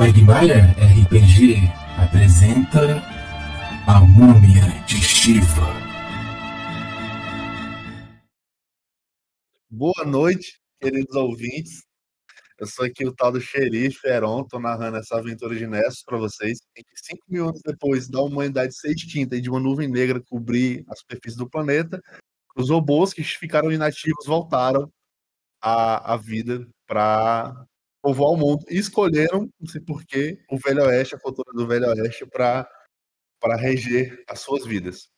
Quagmire RPG apresenta A Múmia de Shiva. Boa noite, queridos ouvintes. Eu sou aqui o tal do xerife Heron, tô narrando essa aventura de Nessus para vocês. Que cinco mil anos depois da humanidade ser extinta e de uma nuvem negra cobrir a superfície do planeta, os robôs que ficaram inativos voltaram à, à vida para povoar o mundo e escolheram, não sei porquê, o Velho Oeste, a cultura do Velho Oeste, para reger as suas vidas.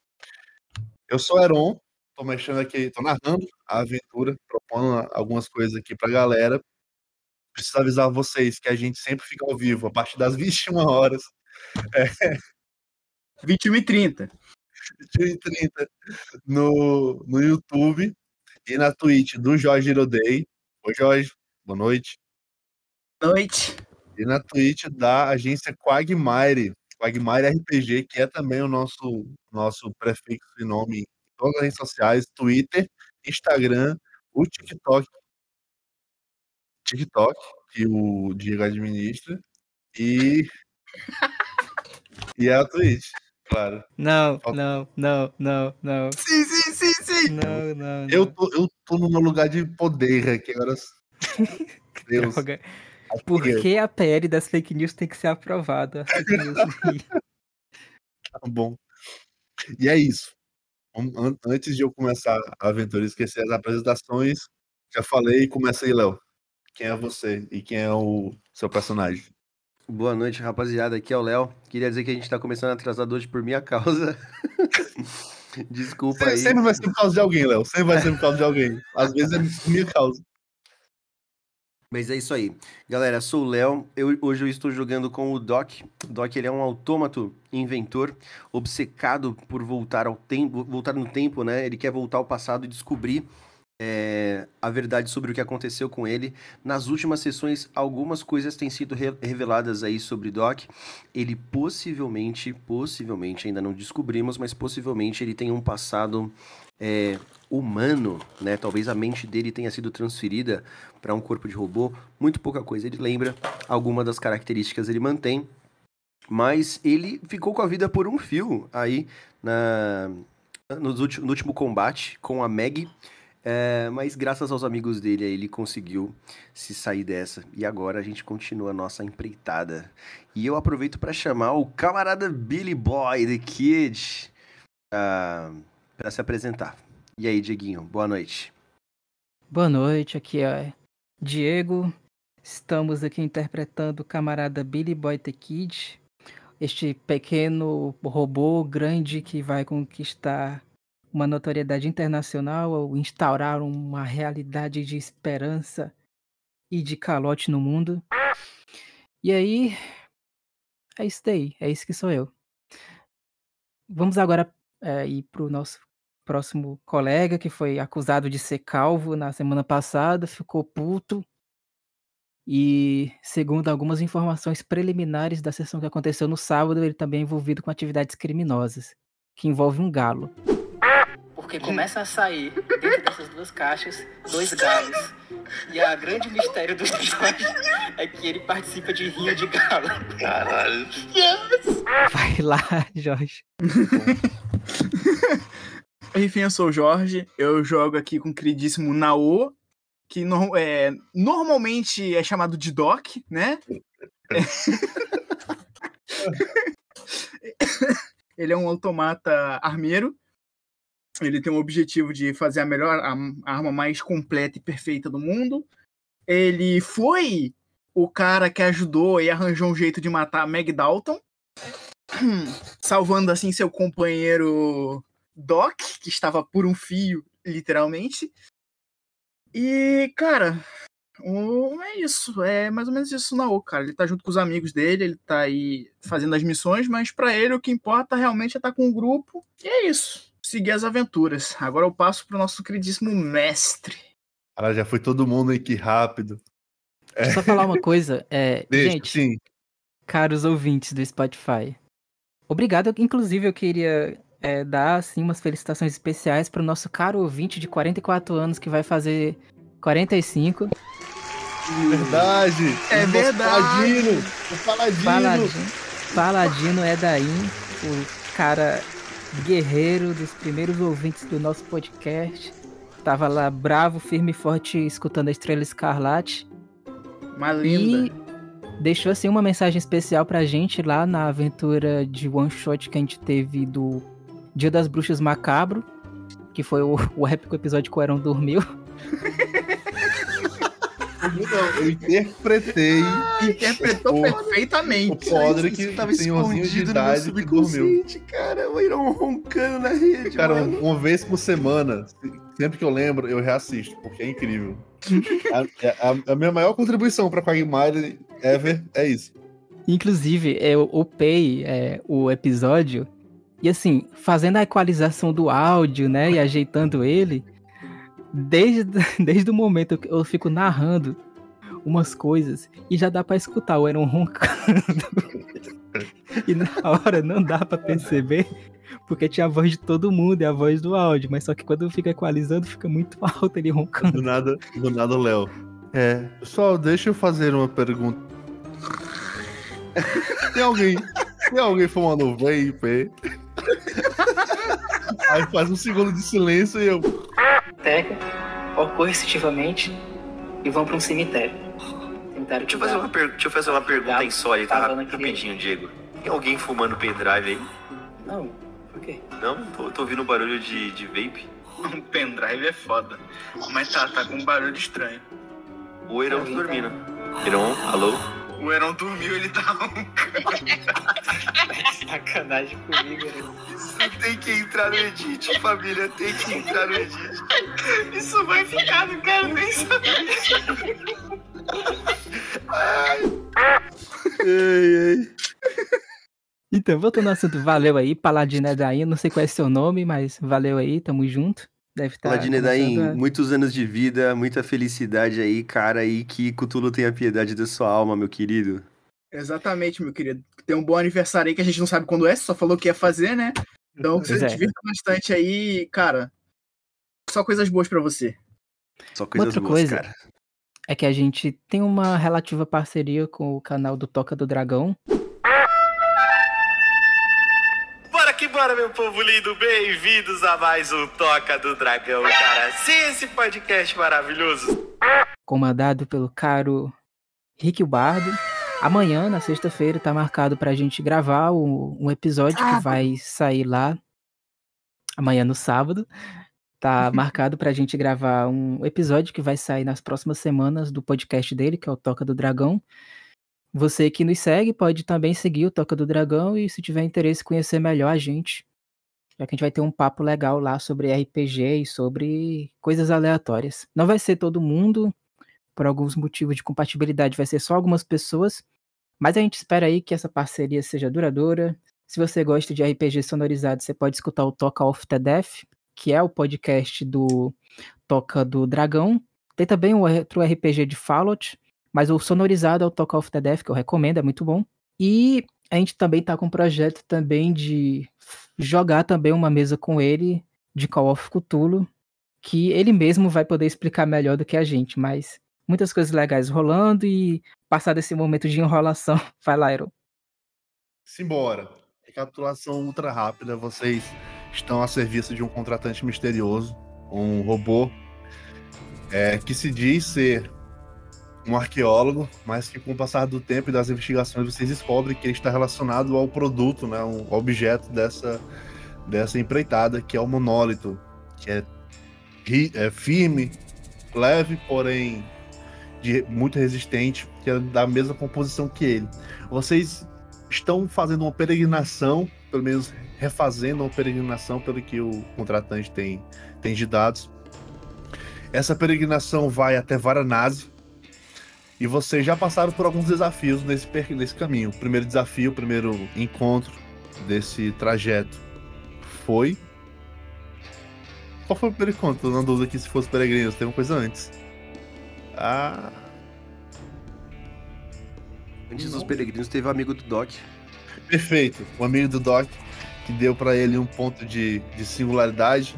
Eu sou Heron, tô mexendo aqui, tô narrando a aventura, propondo algumas coisas aqui pra galera. Preciso avisar vocês que a gente sempre fica ao vivo a partir das 21 horas. É, 21 e 30. 21 e 30 no, no YouTube e na Twitch do Jorge Irodei. Oi, Jorge. Boa noite. Noite. E na Twitch da agência Quagmire, Quagmire RPG, que é também o nosso, nosso prefixo e nome em todas as redes sociais, Twitter, Instagram, o TikTok, TikTok, que o Diego administra, e, e é a Twitch, claro. Não, Falta- não, não, não, não. Sim, sim, sim, sim. Não, não. Eu não. tô, eu tô no meu lugar de poder aqui, agora... Deus, Por que a PL das fake news tem que ser aprovada? Tá bom. E é isso. Antes de eu começar a aventura e esquecer as apresentações, já falei, começa aí, Léo. Quem é você e quem é o seu personagem? Boa noite, rapaziada. Aqui é o Léo. Queria dizer que a gente tá começando atrasado hoje por minha causa. Desculpa Sempre, aí. sempre vai ser por causa de alguém, Léo. Sempre vai ser por causa de alguém. Às vezes é por minha causa. Mas é isso aí. Galera, sou o Léo. Eu, hoje eu estou jogando com o Doc. O Doc ele é um autômato inventor, obcecado por voltar ao tempo, voltar no tempo, né? Ele quer voltar ao passado e descobrir é, a verdade sobre o que aconteceu com ele. Nas últimas sessões, algumas coisas têm sido re- reveladas aí sobre Doc. Ele possivelmente, possivelmente, ainda não descobrimos, mas possivelmente ele tem um passado é, humano, né? Talvez a mente dele tenha sido transferida para um corpo de robô. Muito pouca coisa ele lembra. Alguma das características ele mantém. Mas ele ficou com a vida por um fio aí na, nos ulti- no último combate com a Meg. É, mas graças aos amigos dele, ele conseguiu se sair dessa. E agora a gente continua a nossa empreitada. E eu aproveito para chamar o camarada Billy Boy, The Kid, para se apresentar. E aí, Dieguinho, boa noite. Boa noite, aqui é Diego. Estamos aqui interpretando o camarada Billy Boy The Kid, este pequeno robô grande que vai conquistar uma notoriedade internacional ou instaurar uma realidade de esperança e de calote no mundo. E aí, é isso daí, é isso que sou eu. Vamos agora é, ir para o nosso próximo colega que foi acusado de ser calvo na semana passada, ficou puto. E, segundo algumas informações preliminares da sessão que aconteceu no sábado, ele também é envolvido com atividades criminosas, que envolve um galo. Porque começa a sair, dentro dessas duas caixas, dois galos. E a grande mistério do Jorge é que ele participa de rinha de galo. Caralho. Vai lá, Jorge. Enfim, eu sou o Jorge. Eu jogo aqui com o queridíssimo Nao, que no- é, normalmente é chamado de Doc, né? Ele é um automata armeiro. Ele tem o objetivo de fazer a melhor, a, arma mais completa e perfeita do mundo. Ele foi o cara que ajudou e arranjou um jeito de matar a Meg Dalton, salvando assim seu companheiro Doc, que estava por um fio, literalmente. E, cara, o- é isso. É mais ou menos isso na O, cara. Ele tá junto com os amigos dele, ele tá aí fazendo as missões, mas pra ele o que importa realmente é estar com o grupo. E é isso. Seguir as aventuras. Agora eu passo pro nosso queridíssimo mestre. Cara, já foi todo mundo aí que rápido. Deixa eu só falar uma coisa. É, Deixa, gente, sim. caros ouvintes do Spotify. Obrigado, inclusive eu queria é, dar assim, umas felicitações especiais para o nosso caro ouvinte de 44 anos que vai fazer 45. Verdade. É O verdade. Paladino. O Paladino. Paladino, Paladino Edaim, o cara guerreiro dos primeiros ouvintes do nosso podcast. Tava lá bravo, firme e forte, escutando a Estrela Escarlate. Uma linda. E deixou assim uma mensagem especial pra gente lá na aventura de one shot que a gente teve do Dia das Bruxas Macabro, que foi o, o épico episódio que o Eron dormiu. Não, eu interpretei Interpretou o- perfeitamente. o Podrick, Isso tava senhorzinho de escondido no meu idade que dormiu. subconsciente, cara. O Iron roncando na rede, Cara, mano. uma vez por semana, sempre que eu lembro, eu reassisto, porque é incrível. a, a- a minha maior contribuição pra Quagmire ever é isso. Inclusive, eu upei é, o episódio e assim, fazendo a equalização do áudio, né, e ajeitando ele, desde, desde o momento que eu fico narrando umas coisas e já dá pra escutar o Aaron roncando. e na hora não dá pra perceber, porque tinha a voz de todo mundo e a voz do áudio, mas só que quando eu fico equalizando fica muito alto ele roncando. Do nada, do nada, Léo. É, pessoal, deixa eu fazer uma pergunta. Tem alguém, tem alguém fumando vape? Aí faz um segundo de silêncio e eu. Biblioteca, ou coercitivamente, e vão para um cemitério. Tentaram Deixa eu fazer uma, per- deixa eu fazer uma pergunta Tava- insólita rapidinho, Diego. Tem alguém fumando pendrive aí? Não, por quê? Não? Tô, tô ouvindo barulho de, de vape. Um pendrive é foda. Mas tá, tá com um barulho estranho. O Heron tá Alguém dormindo. Heron, alô? O Heron dormiu, ele tá Sacanagem comigo, né? Isso tem que entrar no edit, família. Tem que entrar no edit. Isso vai ficar, não quero nem saber. Então, voltando ao assunto, valeu aí, Paladino Edaim, não sei qual é seu nome, mas valeu aí, tamo junto. Deve estar. Paladino Edaim, começando a- muitos anos de vida, muita felicidade aí, cara, e que Cthulhu tenha piedade da sua alma, meu querido. Exatamente, meu querido. Tem um bom aniversário aí que a gente não sabe quando é, só falou que ia fazer, né? Então que você Pois é. divirta bastante aí, cara. Só coisas boas pra você. Só coisas Outra boas, coisa. cara. É que a gente tem uma relativa parceria com o canal do Toca do Dragão. Que bora, meu povo lindo. Bem-vindos a mais um Toca do Dragão, cara. Sim, esse podcast maravilhoso. comandado pelo caro Rick Bardo. Amanhã, na sexta-feira, tá marcado pra gente gravar o- um episódio que vai sair lá. Amanhã no sábado. Tá marcado pra gente gravar um episódio que vai sair nas próximas semanas do podcast dele, que é o Toca do Dragão. Você que nos segue pode também seguir o Toca do Dragão e se tiver interesse conhecer melhor a gente, já que a gente vai ter um papo legal lá sobre RPG e sobre coisas aleatórias. Não vai ser todo mundo, por alguns motivos de compatibilidade, vai ser só algumas pessoas. Mas a gente espera aí que essa parceria seja duradoura. Se você gosta de RPG sonorizado, você pode escutar o Toca of the Death, que é o podcast do Toca do Dragão. Tem também o outro RPG de Fallout, mas o sonorizado é o Toca of the que eu recomendo, é muito bom. E a gente também tá com um projeto também de jogar também uma mesa com ele de Call of Cthulhu, que ele mesmo vai poder explicar melhor do que a gente, mas muitas coisas legais rolando e passar desse momento de enrolação. Vai lá, Iron. Simbora. Recapitulação ultra rápida. Vocês estão a serviço de um contratante misterioso, um robô é, que se diz ser um arqueólogo, mas que com o passar do tempo e das investigações vocês descobrem que ele está relacionado ao produto, né, um objeto dessa, dessa empreitada, que é o monólito, que é, é firme, leve, porém de- muito resistente, que é da mesma composição que ele. Vocês estão fazendo uma peregrinação, pelo menos refazendo uma peregrinação pelo que o contratante tem, tem de dados. Essa peregrinação vai até Varanasi e vocês já passaram por alguns desafios nesse, nesse caminho. O primeiro desafio, o primeiro encontro desse trajeto foi. Qual foi o primeiro encontro? Tô na dúvida aqui se fosse peregrinos, tem uma coisa antes. Ah. Antes dos peregrinos, teve o amigo do Doc. Perfeito. O amigo do Doc, que deu pra ele um ponto de, de singularidade.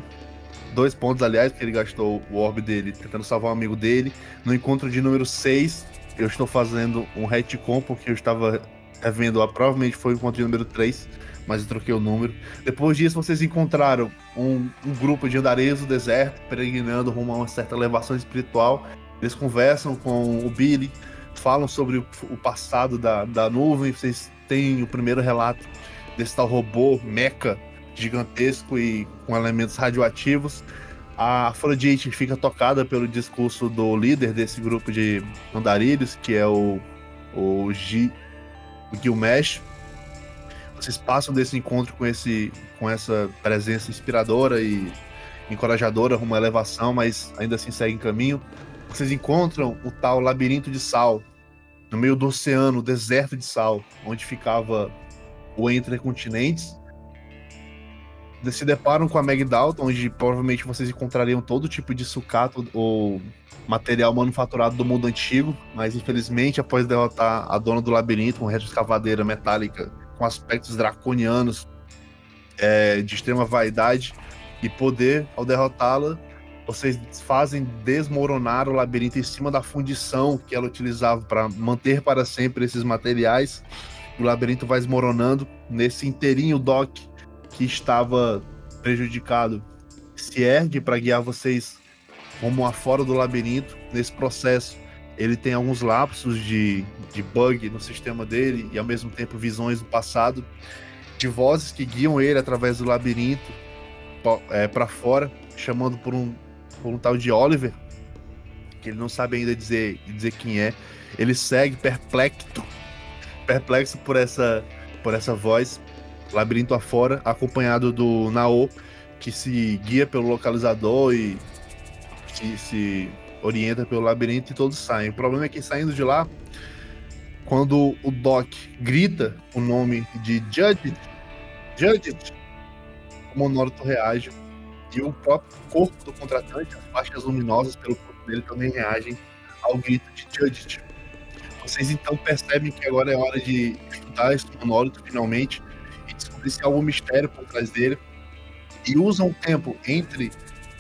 Dois pontos, aliás, porque ele gastou o orbe dele tentando salvar um amigo dele. No encontro de número 6, eu estou fazendo um retcon, porque eu estava revendo, a, provavelmente foi o encontro número 3, mas eu troquei o número. Depois disso, vocês encontraram um, um grupo de andareiros do deserto, peregrinando rumo a uma certa elevação espiritual. Eles conversam com o Billy, falam sobre o, o passado da, da nuvem. Vocês têm o primeiro relato desse tal robô mecha gigantesco e com elementos radioativos. A Afrodite fica tocada pelo discurso do líder desse grupo de andarilhos, que é o, o, G, o Gilmesh. Vocês passam desse encontro com, esse, com essa presença inspiradora e encorajadora rumo à elevação, mas ainda assim seguem caminho. Vocês encontram o tal labirinto de sal, no meio do oceano, deserto de sal, onde ficava o Entre Continentes se deparam com a Meg Dalton, onde provavelmente vocês encontrariam todo tipo de sucato ou material manufaturado do mundo antigo, mas infelizmente, após derrotar a dona do labirinto, uma retroescavadeira metálica com aspectos draconianos, é, de extrema vaidade e poder, ao derrotá-la, vocês fazem desmoronar o labirinto em cima da fundição que ela utilizava para manter para sempre esses materiais. O labirinto vai desmoronando. Nesse inteirinho, Doc que estava prejudicado se ergue para guiar vocês rumo afora do labirinto. Nesse processo, ele tem alguns lapsos de, de bug no sistema dele e ao mesmo tempo visões do passado, de vozes que guiam ele através do labirinto é, para fora, chamando por um, por um tal de Oliver, que ele não sabe ainda dizer, dizer quem é. Ele segue perplexo, perplexo por essa, por essa voz labirinto afora, acompanhado do Nao, que se guia pelo localizador e se, se orienta pelo labirinto e todos saem. O problema é que saindo de lá, quando o Doc grita o nome de Judge, Judge, o monólogo reage e o próprio corpo do contratante, as faixas luminosas pelo corpo dele também reagem ao grito de Judge. Vocês então percebem que agora é hora de estudar esse monólogo finalmente há algum mistério por trás dele. E usam o tempo entre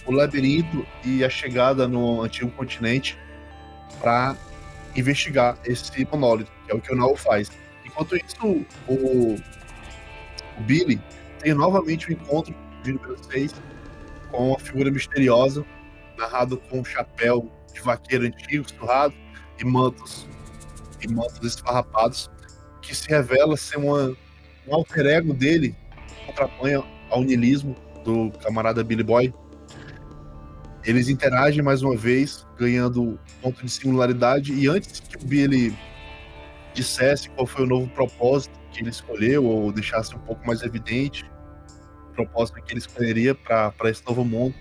o labirinto e a chegada no antigo continente para investigar esse monólito, que é o que o Nao faz. Enquanto isso, o, o Billy tem novamente um encontro número 6 com uma figura misteriosa, narrado com um chapéu de vaqueiro antigo, surrado, e mantos, e mantos esfarrapados, que se revela ser uma um alter ego dele contraponha ao niilismo do camarada Billy Boy. Eles interagem mais uma vez, ganhando ponto de singularidade. E antes que o Billy dissesse qual foi o novo propósito que ele escolheu, ou deixasse um pouco mais evidente o propósito que ele escolheria para esse novo mundo,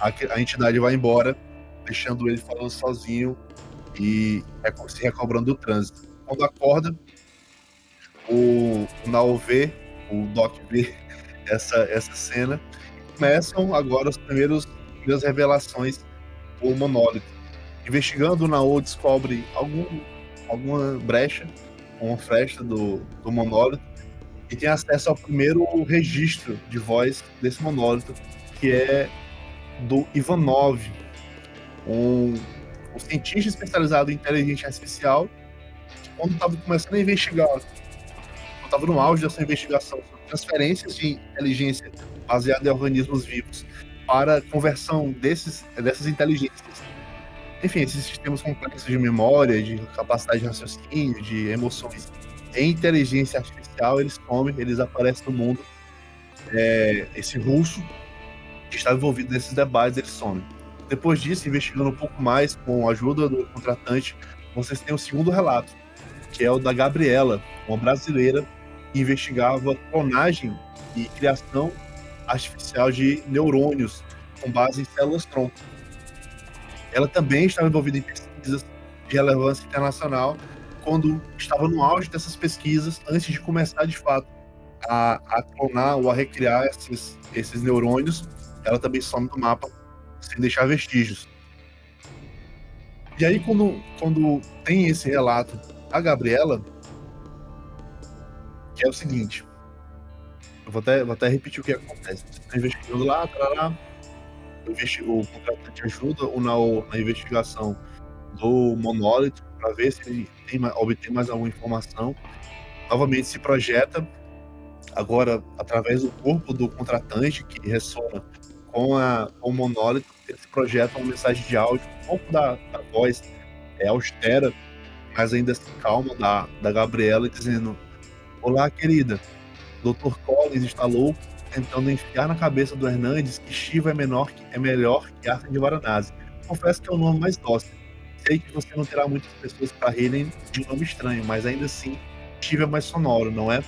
a, a entidade vai embora, deixando ele falando sozinho e se recobrando do trânsito. Quando acorda, o, Nao vê, o Doc vê essa, essa cena. Começam agora os primeiros primeiras revelações do monólito. Investigando, o Nao descobre algum, alguma brecha, uma fresta do, do monólito e tem acesso ao primeiro registro de voz desse monólito, que é do Ivanov, um, um cientista especializado em inteligência artificial, quando estava começando a investigar estava no auge dessa investigação sobre transferências de inteligência baseada em organismos vivos para conversão desses, dessas inteligências. Enfim, esses sistemas complexos de memória, de capacidade de raciocínio, de emoções em inteligência artificial, eles comem, eles aparecem no mundo. É, esse russo que está envolvido nesses debates, ele some. Depois disso, investigando um pouco mais com a ajuda do contratante, vocês têm o segundo relato, que é o da Gabriela, uma brasileira investigava clonagem e criação artificial de neurônios com base em células-tronco. Ela também estava envolvida em pesquisas de relevância internacional quando estava no auge dessas pesquisas, antes de começar de fato a, a clonar ou a recriar esses, esses neurônios, ela também some do mapa sem deixar vestígios. E aí, quando, quando tem esse relato da Gabriela, é o seguinte. Eu vou até, vou até repetir o que acontece. Você está investigando lá, tarará, o, investi- o contratante ajuda o Nao na investigação do monólito para ver se ele tem, obtém mais alguma informação. Novamente se projeta, agora através do corpo do contratante que ressona com, a, com o monólito, ele se projeta uma mensagem de áudio, um pouco da, da voz é austera, mas ainda assim calma da, da Gabriela, dizendo: Olá, querida. Dr. Collins está louco, tentando enfiar na cabeça do Hernandes que Shiva é, menor, que- é melhor que Arthur de Varanasi. Confesso que é o nome mais dócil. Sei que você não terá muitas pessoas para rirem de um nome estranho, mas ainda assim, Shiva é mais sonoro, não é?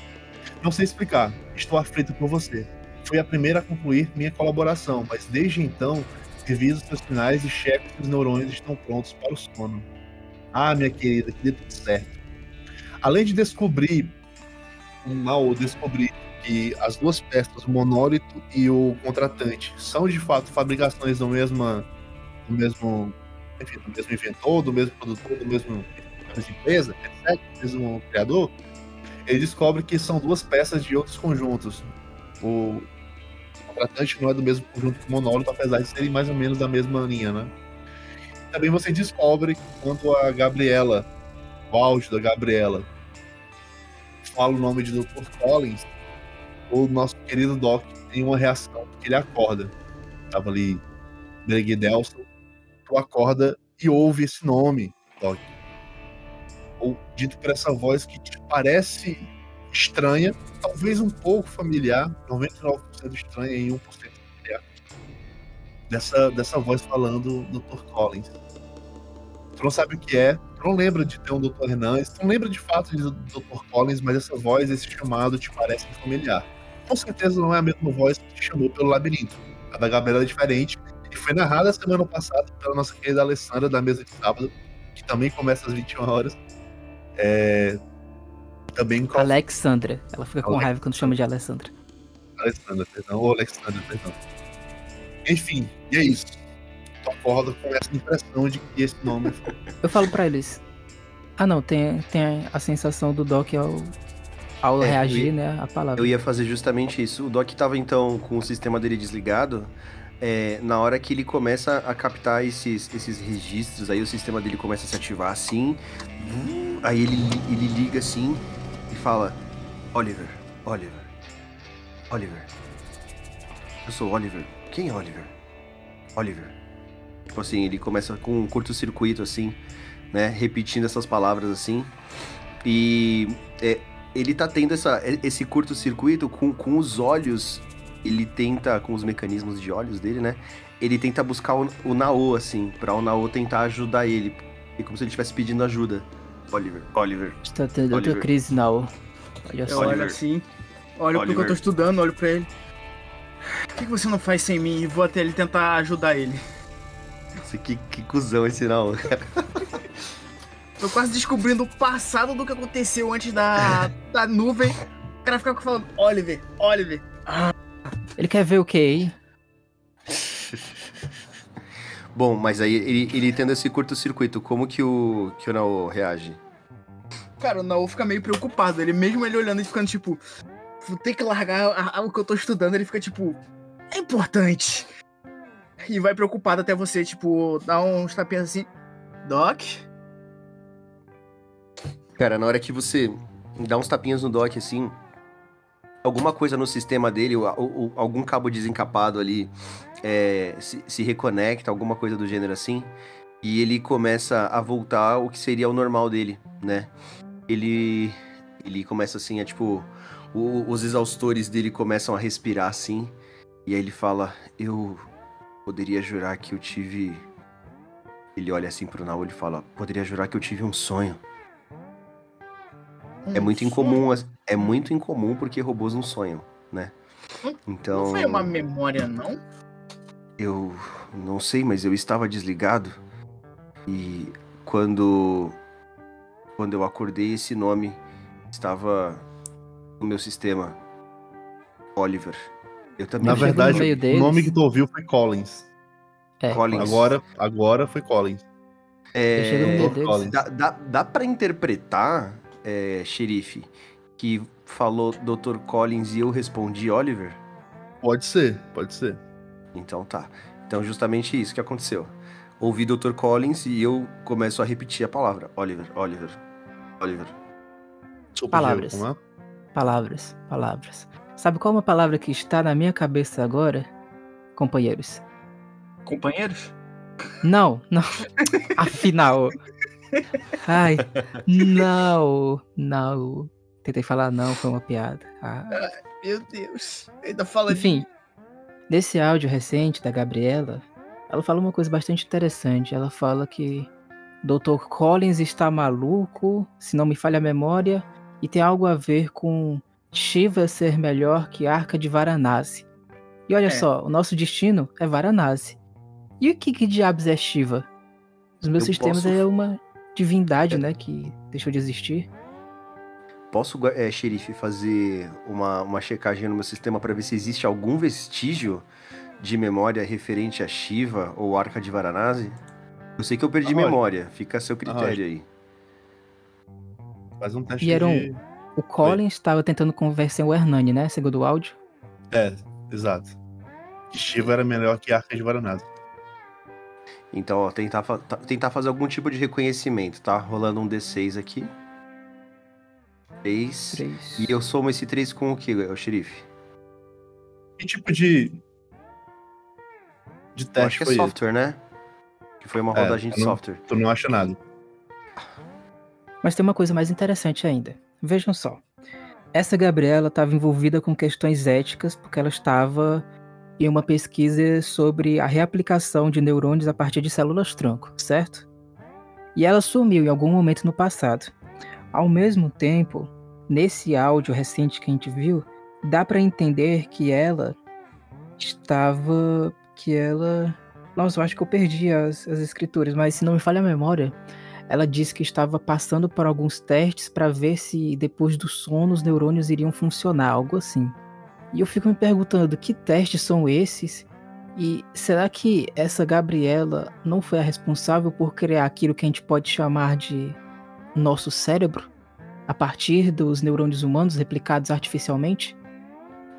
Não sei explicar. Estou aflito por você. Fui a primeira a concluir minha colaboração, mas desde então, reviso seus sinais e checo se os neurônios estão prontos para o sono. Ah, minha querida, que dê tudo certo. Além de descobrir mal, descobrir que as duas peças, o monólito e o contratante, são de fato fabricações do mesmo, do mesmo, enfim, do mesmo inventor, do mesmo produtor, do mesmo empresa, do mesmo criador, ele descobre que são duas peças de outros conjuntos. O contratante não é do mesmo conjunto que o monólito, apesar de serem mais ou menos da mesma linha, né? Também você descobre que quando a Gabriela, o áudio da Gabriela, fala o nome de Dr. Collins, o nosso querido Doc tem uma reação, porque ele acorda. Tava ali Greg Delson, tu acorda e ouve esse nome, Doc. Ou dito por essa voz que te parece estranha, talvez um pouco familiar, 99% estranha e 1% familiar. Dessa, dessa voz falando Dr. Collins. Tu não sabe o que é, não lembra de ter um Dr. Tu não lembra de fato de Dr. Collins, mas essa voz, esse chamado te parece familiar. Com certeza não é a mesma voz que te chamou pelo labirinto. A da Gabriela é diferente e foi narrada semana passada pela nossa querida Alessandra da mesa de sábado, que também começa às 21 horas. É... Também com Alexandra. Ela fica com raiva quando chama de Alessandra. Alessandra, perdão, ou Alexandra, perdão. Enfim, e é isso. Acorda com essa impressão de que esse nome foi Eu falo pra eles. Ah não, tem, tem a sensação do Doc ao, ao É, reagir, ia- né? A palavra. Eu ia fazer justamente isso. O Doc tava então com o sistema dele desligado. é, na hora que ele começa a captar esses, esses registros, aí o sistema dele começa a se ativar assim. Aí ele, ele liga assim e fala: Oliver, Oliver, Oliver. Eu sou Oliver. Quem é Oliver? Oliver. Tipo assim, ele começa com um curto-circuito assim, né? Repetindo essas palavras assim. E é, ele tá tendo essa, esse curto-circuito com, com os olhos. Ele tenta, com os mecanismos de olhos dele, né? Ele tenta buscar o, o Nao, assim, pra o Nao tentar ajudar ele. É como se ele estivesse pedindo ajuda. Oliver, Oliver. Está tendo outra Oliver. crise, não. Olha Eu só. olho Oliver. assim, olho pro que eu Oliver. tô estudando, olho pra ele. Por que que você não faz sem mim? E vou até ele tentar ajudar ele. Nossa, que, que cuzão esse Nao. Tô quase descobrindo o passado do que aconteceu antes da, da nuvem. O cara fica falando, Oliver, Oliver. Ele quer ver o que aí? Bom, mas aí ele, ele tendo esse curto-circuito, como que o, que o Nao reage? Cara, o Naô fica meio preocupado. Ele mesmo ele olhando e ficando tipo, vou ter que largar a- a- o que eu tô estudando. Ele fica tipo, é importante. E vai preocupado até você, tipo, dar uns tapinhas assim. Doc? Cara, na hora que você dá uns tapinhas no dock assim, alguma coisa no sistema dele, ou, ou- algum cabo desencapado ali, é, se, se reconecta, alguma coisa do gênero assim, e ele começa a voltar ao que seria o normal dele, né? Ele, ele começa assim, a tipo, o- os exaustores dele começam a respirar assim, e aí ele fala: Eu poderia jurar que eu tive. Ele olha assim pro Naul e fala: Poderia jurar que eu tive um sonho. É muito incomum, as- é muito incomum porque robôs não sonham, né? Então, Não foi uma memória, não? eu não sei, mas eu estava desligado e quando quando eu acordei esse nome estava no meu sistema. Oliver. Eu também Na no verdade, meio o deles. nome que tu ouviu foi Collins. É, Collins. Agora, agora foi Collins. no é. Collins. dá, dá, dá para interpretar, é, xerife, que falou Dr. Collins e eu respondi Oliver? Pode ser, pode ser. Então tá. Então, justamente isso que aconteceu. Ouvi Dr. Collins e eu começo a repetir a palavra. Oliver, Oliver, Oliver. Desculpa, Palavras. Diego, é? Palavras, palavras. Sabe qual é uma palavra que está na minha cabeça agora, companheiros? Companheiros? Não, não. Afinal. Ai, não, não. Tentei falar não, foi uma piada. Ah. Meu Deus. Ainda fala de Enfim, nesse áudio recente da Gabriela, ela fala uma coisa bastante interessante. Ela fala que Dr. Collins está maluco, se não me falha a memória, e tem algo a ver com Shiva ser melhor que Arca de Varanasi. E olha É. só, o nosso destino é Varanasi. E o que, que diabos é Shiva? Os meus Eu sistemas posso- é uma divindade, né, que deixou de existir. Posso, é, xerife, fazer uma, uma checagem no meu sistema para ver se existe algum vestígio de memória referente a Shiva ou Arca de Varanasi? Eu sei que eu perdi Ah, memória, fica a seu critério aí. Faz um teste E era um- de... O Collins estava tentando conversar o Hernani, né, segundo o áudio. É, exato. Que Shiva era melhor que Arca de Varanasi. Então, ó, tentar, fa- tentar fazer algum tipo de reconhecimento, tá? Rolando um D6 aqui. 3. Três. E eu somo esse 3 com o que, o xerife? Que tipo de... De Eu acho teste que é software, né? Que foi uma É, rodagem de eu não- software. Tu não acha nada. Mas tem uma coisa mais interessante ainda. Vejam só. Essa Gabriela estava envolvida com questões éticas porque ela estava em uma pesquisa sobre a reaplicação de neurônios a partir de células tronco, certo? E ela sumiu em algum momento no passado. Ao mesmo tempo, nesse áudio recente que a gente viu, dá para entender que ela estava que ela nossa, eu acho que eu perdi as, as escrituras, mas se não me falha a memória, ela disse que estava passando por alguns testes para ver se depois do sono os neurônios iriam funcionar, algo assim. E eu fico me perguntando que testes são esses? E será que essa Gabriela não foi a responsável por criar aquilo que a gente pode chamar de nosso cérebro? A partir dos neurônios humanos replicados artificialmente?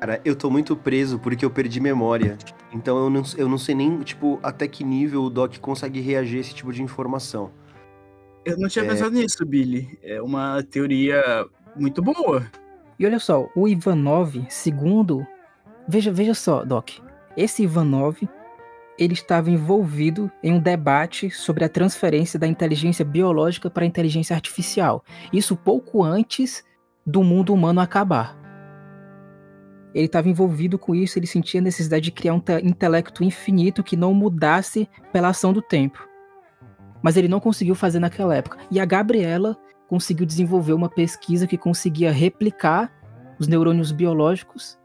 Cara, eu tô muito preso porque eu perdi memória. Então eu não, eu não sei nem, tipo, até que nível o Doc consegue reagir a esse tipo de informação. Eu não tinha É. pensado nisso, Billy. É uma teoria muito boa. E olha só, o Ivanov, segundo. Veja, veja só, Doc. Esse Ivanov, ele estava envolvido em um debate sobre a transferência da inteligência biológica para a inteligência artificial. Isso pouco antes do mundo humano acabar. Ele estava envolvido com isso, ele sentia a necessidade de criar um te- intelecto infinito que não mudasse pela ação do tempo. Mas ele não conseguiu fazer naquela época. E a Gabriela conseguiu desenvolver uma pesquisa que conseguia replicar os neurônios biológicos.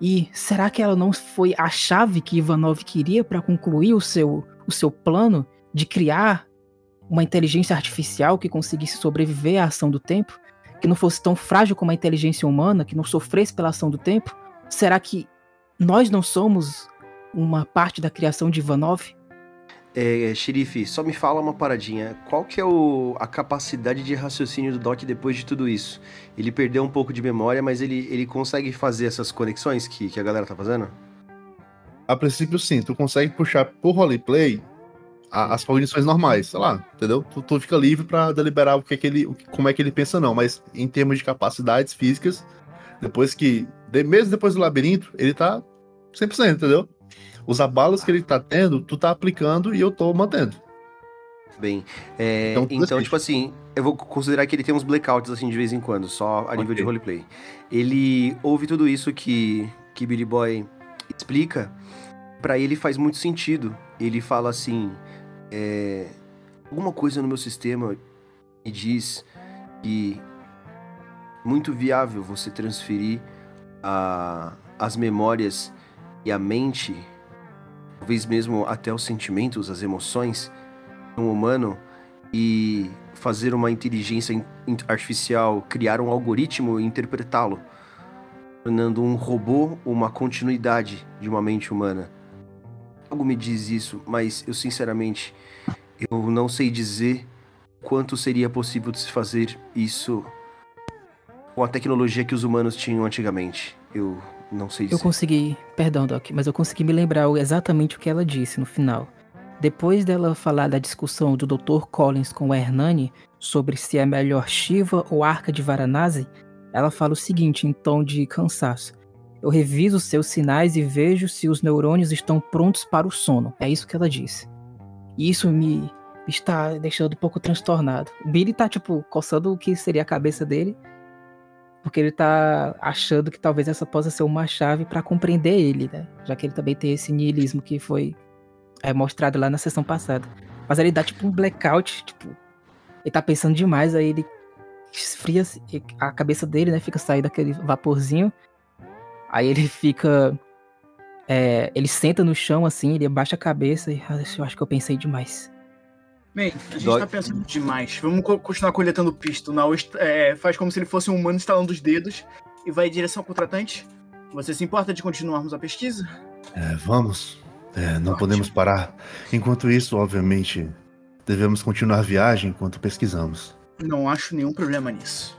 E será que ela não foi a chave que Ivanov queria para concluir o seu, o seu plano de criar uma inteligência artificial que conseguisse sobreviver à ação do tempo? Que não fosse tão frágil como a inteligência humana, que não sofresse pela ação do tempo? Será que nós não somos uma parte da criação de Ivanov? É, xerife, só me fala uma paradinha. Qual que é o, a capacidade de raciocínio do Doc depois de tudo isso? Ele perdeu um pouco de memória, mas ele, ele consegue fazer essas conexões que, que a galera tá fazendo? A princípio, sim, tu consegue puxar por roleplay a- as cognições normais, sei lá, entendeu? Tu, tu fica livre pra deliberar o que, é que ele, como é que ele pensa, não. Mas em termos de capacidades físicas, depois que. de- mesmo depois do labirinto, ele tá 100%, entendeu? Os abalos que ele tá tendo, tu tá aplicando e eu tô mantendo. Bem, é, Então, então, tipo assim, eu vou considerar que ele tem uns blackouts assim de vez em quando, só a nível Ok. de roleplay. Ele ouve tudo isso que, que Billy Boy explica, pra ele faz muito sentido. Ele fala assim: é, alguma coisa no meu sistema me diz que é muito viável você transferir a, as memórias e a mente, talvez mesmo até os sentimentos, as emoções, um humano e fazer uma inteligência in- in- artificial, criar um algoritmo e interpretá-lo, tornando um robô uma continuidade de uma mente humana. Algo me diz isso, mas eu sinceramente eu não sei dizer quanto seria possível de se fazer isso com a tecnologia que os humanos tinham antigamente. Eu Não sei Eu se. consegui, perdão, Doc, mas eu consegui me lembrar exatamente o que ela disse no final. Depois dela falar da discussão do Dr. Collins com o Hernani sobre se é melhor Shiva ou Arca de Varanasi, ela fala o seguinte em tom de cansaço. Eu reviso seus sinais e vejo se os neurônios estão prontos para o sono. É isso que ela disse. E isso me está deixando um pouco transtornado. O Billy tá, tipo, coçando o que seria a cabeça dele porque ele tá achando que talvez essa possa ser uma chave pra compreender ele, né? Já que ele também tem esse niilismo que foi é, mostrado lá na sessão passada. Mas ele dá tipo um blackout, tipo, ele tá pensando demais, aí ele esfria a cabeça dele, né? Fica saindo aquele vaporzinho. Aí ele fica. é, ele senta no chão assim, ele abaixa a cabeça e "Ah, eu acho que eu pensei demais. Bem, a gente tá pensando demais. Vamos co- continuar coletando pista. O Nao est- é, faz como se ele fosse um humano instalando os dedos e vai em direção ao contratante. Você se importa de continuarmos a pesquisa? É, vamos. É, não Ótimo. podemos parar. Enquanto isso, obviamente, devemos continuar a viagem enquanto pesquisamos. Não acho nenhum problema nisso.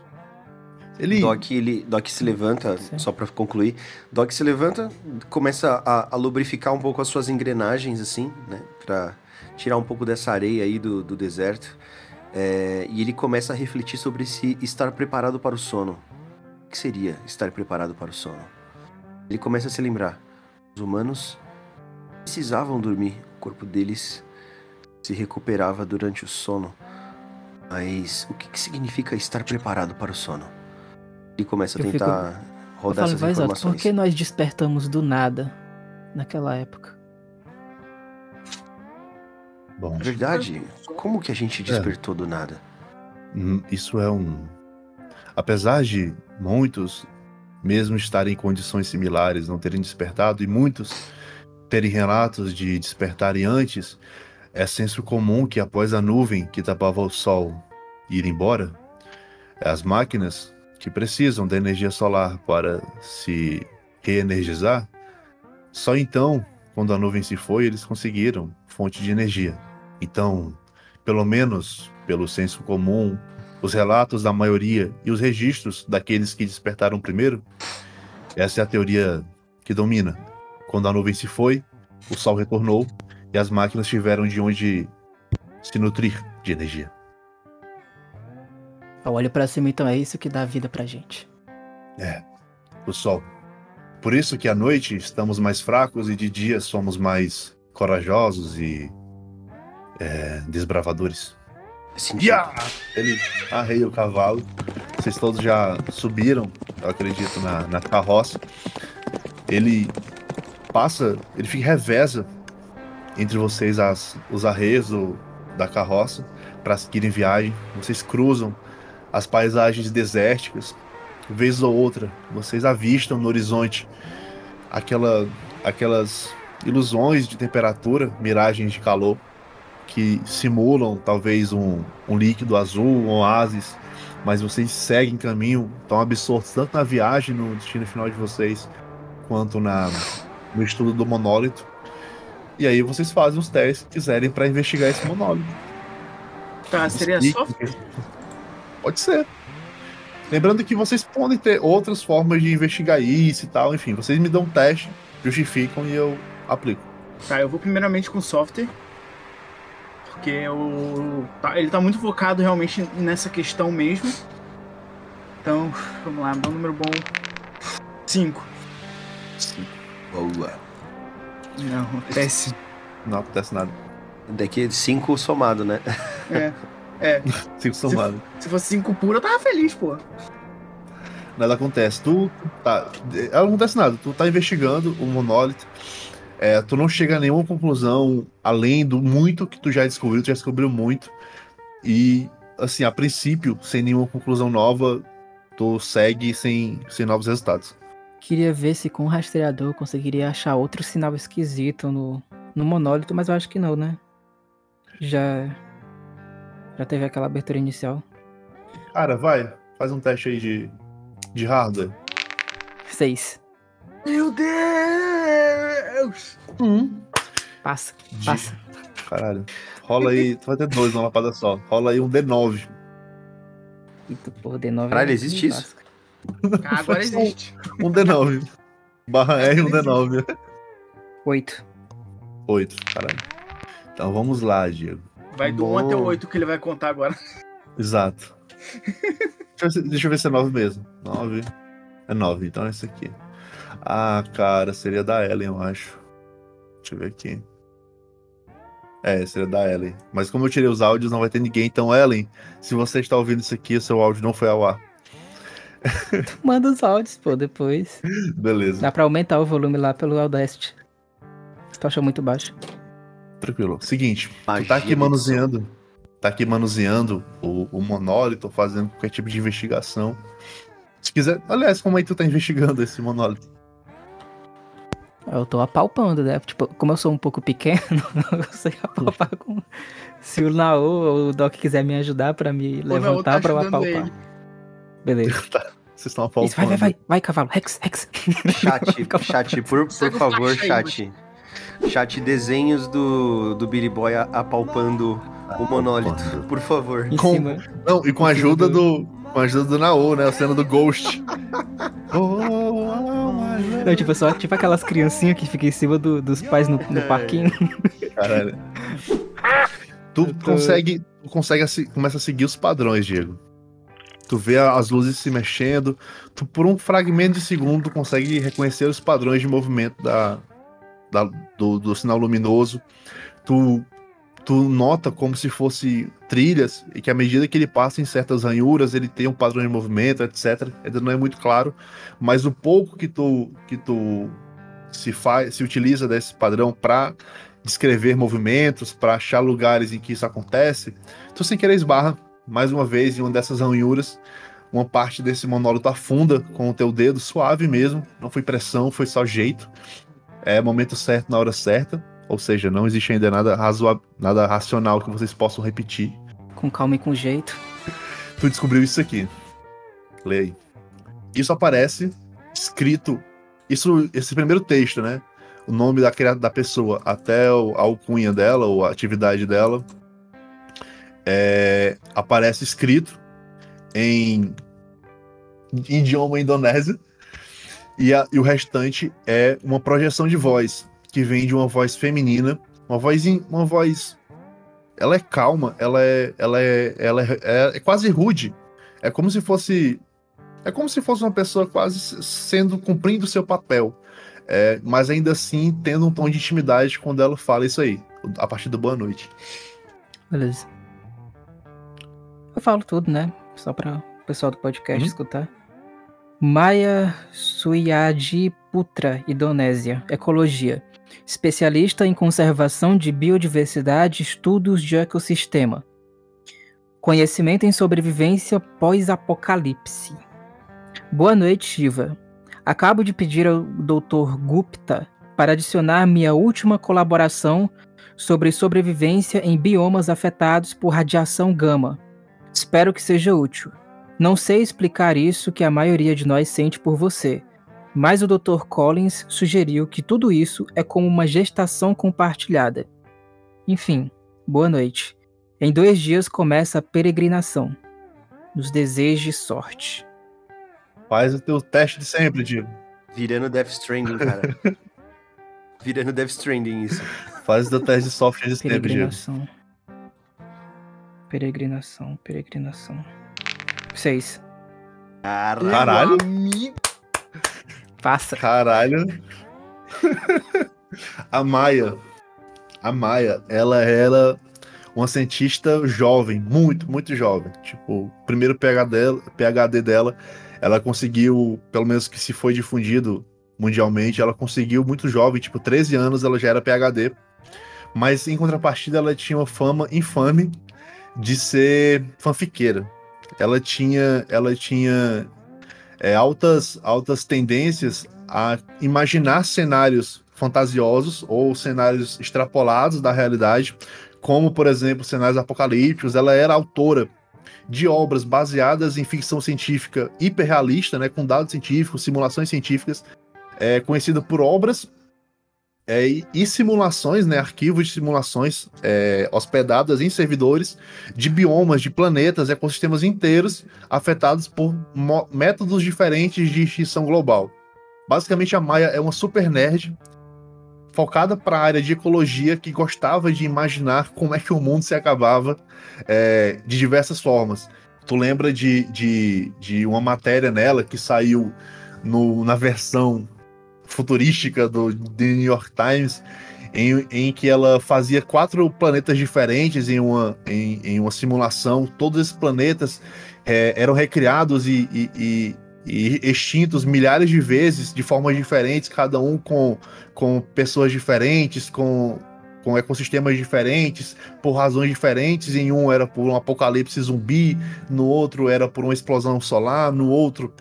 Ele. Doc, ele, Doc se levanta, Certo. só pra concluir. Doc se levanta, começa a, a lubrificar um pouco as suas engrenagens, assim, né? Pra tirar um pouco dessa areia aí do, do deserto. É, e ele começa a refletir sobre se estar preparado para o sono. O que seria estar preparado para o sono? Ele começa a se lembrar. Os humanos precisavam dormir. O corpo deles se recuperava durante o sono. Mas o que, que significa estar preparado para o sono? Ele começa a tentar Eu rodar falo essas informações. por que nós despertamos do nada naquela época? Bom, É Verdade. Como que a gente despertou do nada? hum, isso é um. Apesar de muitos, mesmo estarem em condições similares, não terem despertado, e muitos terem relatos de despertarem antes, é senso comum que após a nuvem que tapava o sol ir embora, as máquinas que precisam da energia solar para se reenergizar, só então, quando a nuvem se foi, eles conseguiram fonte de energia. Então, pelo menos pelo senso comum, os relatos da maioria e os registros daqueles que despertaram primeiro, essa é a teoria que domina. Quando a nuvem se foi, o sol retornou e as máquinas tiveram de onde se nutrir de energia. Eu olho pra cima, então é isso que dá vida pra gente. É, o sol. Por isso que à noite estamos mais fracos e de dia somos mais corajosos e é, desbravadores. Ya! Ele arreia o cavalo. Vocês todos já subiram, eu acredito, na, na carroça. Ele passa, ele fica reveza entre vocês as, os arreios do- da carroça para seguirem viagem. Vocês cruzam as paisagens desérticas. Vez ou outra, vocês avistam no horizonte aquela, aquelas ilusões de temperatura, miragens de calor que simulam talvez um, um líquido azul, um oásis, mas vocês seguem caminho, estão absortos tanto na viagem, no destino final de vocês, quanto na, no estudo do monólito. E aí vocês fazem os testes que quiserem para investigar esse monólito. Tá, seria Explique só. Pode ser. Lembrando que vocês podem ter outras formas de investigar isso e tal. Enfim, vocês me dão um teste, justificam e eu aplico. Tá, eu vou primeiramente com software. Porque o. tá- ele tá muito focado realmente nessa questão mesmo. Então, vamos lá, meu número bom. 5. Boa. Não, acontece. Não acontece nada. Daqui é 5 somado, né? É. É. Cinco somado. Se fosse 5 puro, eu tava feliz, pô. Nada acontece. Tu tá. Não acontece nada. Tu tá investigando o monólito. É, tu não chega a nenhuma conclusão além do muito que tu já descobriu. Tu já descobriu muito. E, assim, a princípio, sem nenhuma conclusão nova, tu segue sem, sem novos resultados. Queria ver se com o rastreador eu conseguiria achar outro sinal esquisito no, no monólito, mas eu acho que não, né? Já. Já teve aquela abertura inicial. Cara, vai. Faz um teste aí de, de hardware. Seis. Meu Deus! Passa, De- passa. Caralho. Rola aí. Tu vai ter dois numa lapada só. Rola aí um D9. Eita, porra, D9. Caralho, é existe isso? Ah, agora existe. Um D9. Barra R, um D9. Oito. 8, caralho. Então vamos lá, Diego. Vai do 1 até o Bom. 8 que ele vai contar agora. Exato. deixa, eu ver se- deixa eu ver se é 9 mesmo. 9. É 9, então é esse aqui. Ah, cara, seria da Ellen, eu acho. Deixa eu ver aqui. É, seria da Ellen. Mas como eu tirei os áudios, não vai ter ninguém. Então, Ellen, se você está ouvindo isso aqui, o seu áudio não foi ao ar. Tu manda os áudios, pô, depois. Beleza, Dá pra aumentar o volume lá pelo Audacity. Se tu achou muito baixo. tranquilo. Seguinte, tu Magia tá aqui manuseando. Tá aqui manuseando o, o monólito, fazendo qualquer tipo de investigação. Se quiser. Aliás, como é que tu tá investigando esse monólito? Eu tô apalpando, né? Tipo, como eu sou um pouco pequeno, eu sei apalpar com. Se o Nao ou o Doc quiser me ajudar pra me Nao levantar tá pra eu apalpar. ele. Beleza. Vocês estão Isso, vai, apalpando. vai, vai, vai, cavalo. Rex, Rex. Chat, chat, por, por o favor, chat chat. Desenhos do, do Billy Boy apalpando o monólito. Apalpando. Por favor. Com- cima. Não, e com a ajuda do- do. Com a ajuda do Nao, né? A cena do Ghost. Oh, oh, Não, tipo, só tipo aquelas criancinhas que ficam em cima do- dos pais no, no parquinho. Caralho. Tu Eu tô- consegue. Tu consegue começa a seguir os padrões, Diego. Tu vê as luzes se mexendo. Tu, por um fragmento de segundo, consegue reconhecer os padrões de movimento da, da- do, do sinal luminoso. Tu, tu nota como se fosse trilhas, e que à medida que ele passa em certas ranhuras, ele tem um padrão de movimento, etc. Ainda não é muito claro. Mas o pouco que tu, que tu se faz, se utiliza desse padrão para descrever movimentos, para achar lugares em que isso acontece, tu sem querer esbarra mais uma vez em uma dessas ranhuras. Uma parte desse monólito afunda com o teu dedo, suave mesmo. Não foi pressão, foi só jeito. É momento certo na hora certa. Ou seja, não existe ainda nada, razoável, nada racional que vocês possam repetir. Com calma e com jeito. Tu descobriu isso aqui. Aí. Isso aparece escrito. Isso, esse primeiro texto, né? O nome da, da pessoa até o- a alcunha dela, ou a atividade dela, é, aparece escrito em idioma indonésio. E, a- e o restante é uma projeção de voz, que vem de uma voz feminina, uma voz, in- uma voz ela é calma, ela é, ela é, ela é, é, é quase rude. É como se fosse, é como se fosse uma pessoa quase sendo cumprindo seu papel, É, mas ainda assim tendo um tom de intimidade quando ela fala isso aí, a partir do boa noite. Beleza. Eu falo tudo, né? Só para o pessoal do podcast Uhum. escutar. Maya Suyadi Putra, Indonésia, Ecologia. Especialista em conservação de biodiversidade e estudos de ecossistema. Conhecimento em sobrevivência pós-apocalipse. Boa noite, Shiva. Acabo de pedir ao Dr. Gupta para adicionar minha última colaboração sobre sobrevivência em biomas afetados por radiação gama. Espero que seja útil. Não sei explicar isso que a maioria de nós sente por você, mas o Dr. Collins sugeriu que tudo isso é como uma gestação compartilhada. Enfim, boa noite. Em dois dias começa a peregrinação. Nos deseje sorte. Faz o teu teste de sempre, Diego. Virando Death Stranding, cara. Virando Death Stranding isso. Faz o teu teste de software de sempre, Diego. Peregrinação. Peregrinação, peregrinação. Seis. Caralho. Caralho. Faça. Caralho. a Maia. A Maia, ela era uma cientista jovem, muito, muito jovem. Tipo, o primeiro PhD dela, ela conseguiu, pelo menos que se foi difundido mundialmente, ela conseguiu muito jovem, tipo, 13 anos ela já era PhD. Mas em contrapartida, ela tinha uma fama infame de ser fanfiqueira. Ela tinha, ela tinha é, altas, altas tendências a imaginar cenários fantasiosos ou cenários extrapolados da realidade, como, por exemplo, cenários apocalípticos. Ela era autora de obras baseadas em ficção científica hiperrealista, né, com dados científicos, simulações científicas, é, conhecida por obras é, e, simulações, né, arquivos de simulações é, hospedadas em servidores de biomas, de planetas, ecossistemas inteiros afetados por métodos diferentes de extinção global. Basicamente, a Maia é uma super nerd focada para a área de ecologia que gostava de imaginar como é que o mundo se acabava é, de diversas formas. Tu lembra de, de, de uma matéria nela que saiu no, na versão futurística do The New York Times, em, em que ela fazia quatro planetas diferentes em uma, em, em uma simulação. Todos esses planetas é, eram recriados e, e, e e extintos milhares de vezes de formas diferentes, cada um com, com pessoas diferentes, com, com ecossistemas diferentes, por razões diferentes. Em um era por um apocalipse zumbi, no outro era por uma explosão solar, no outro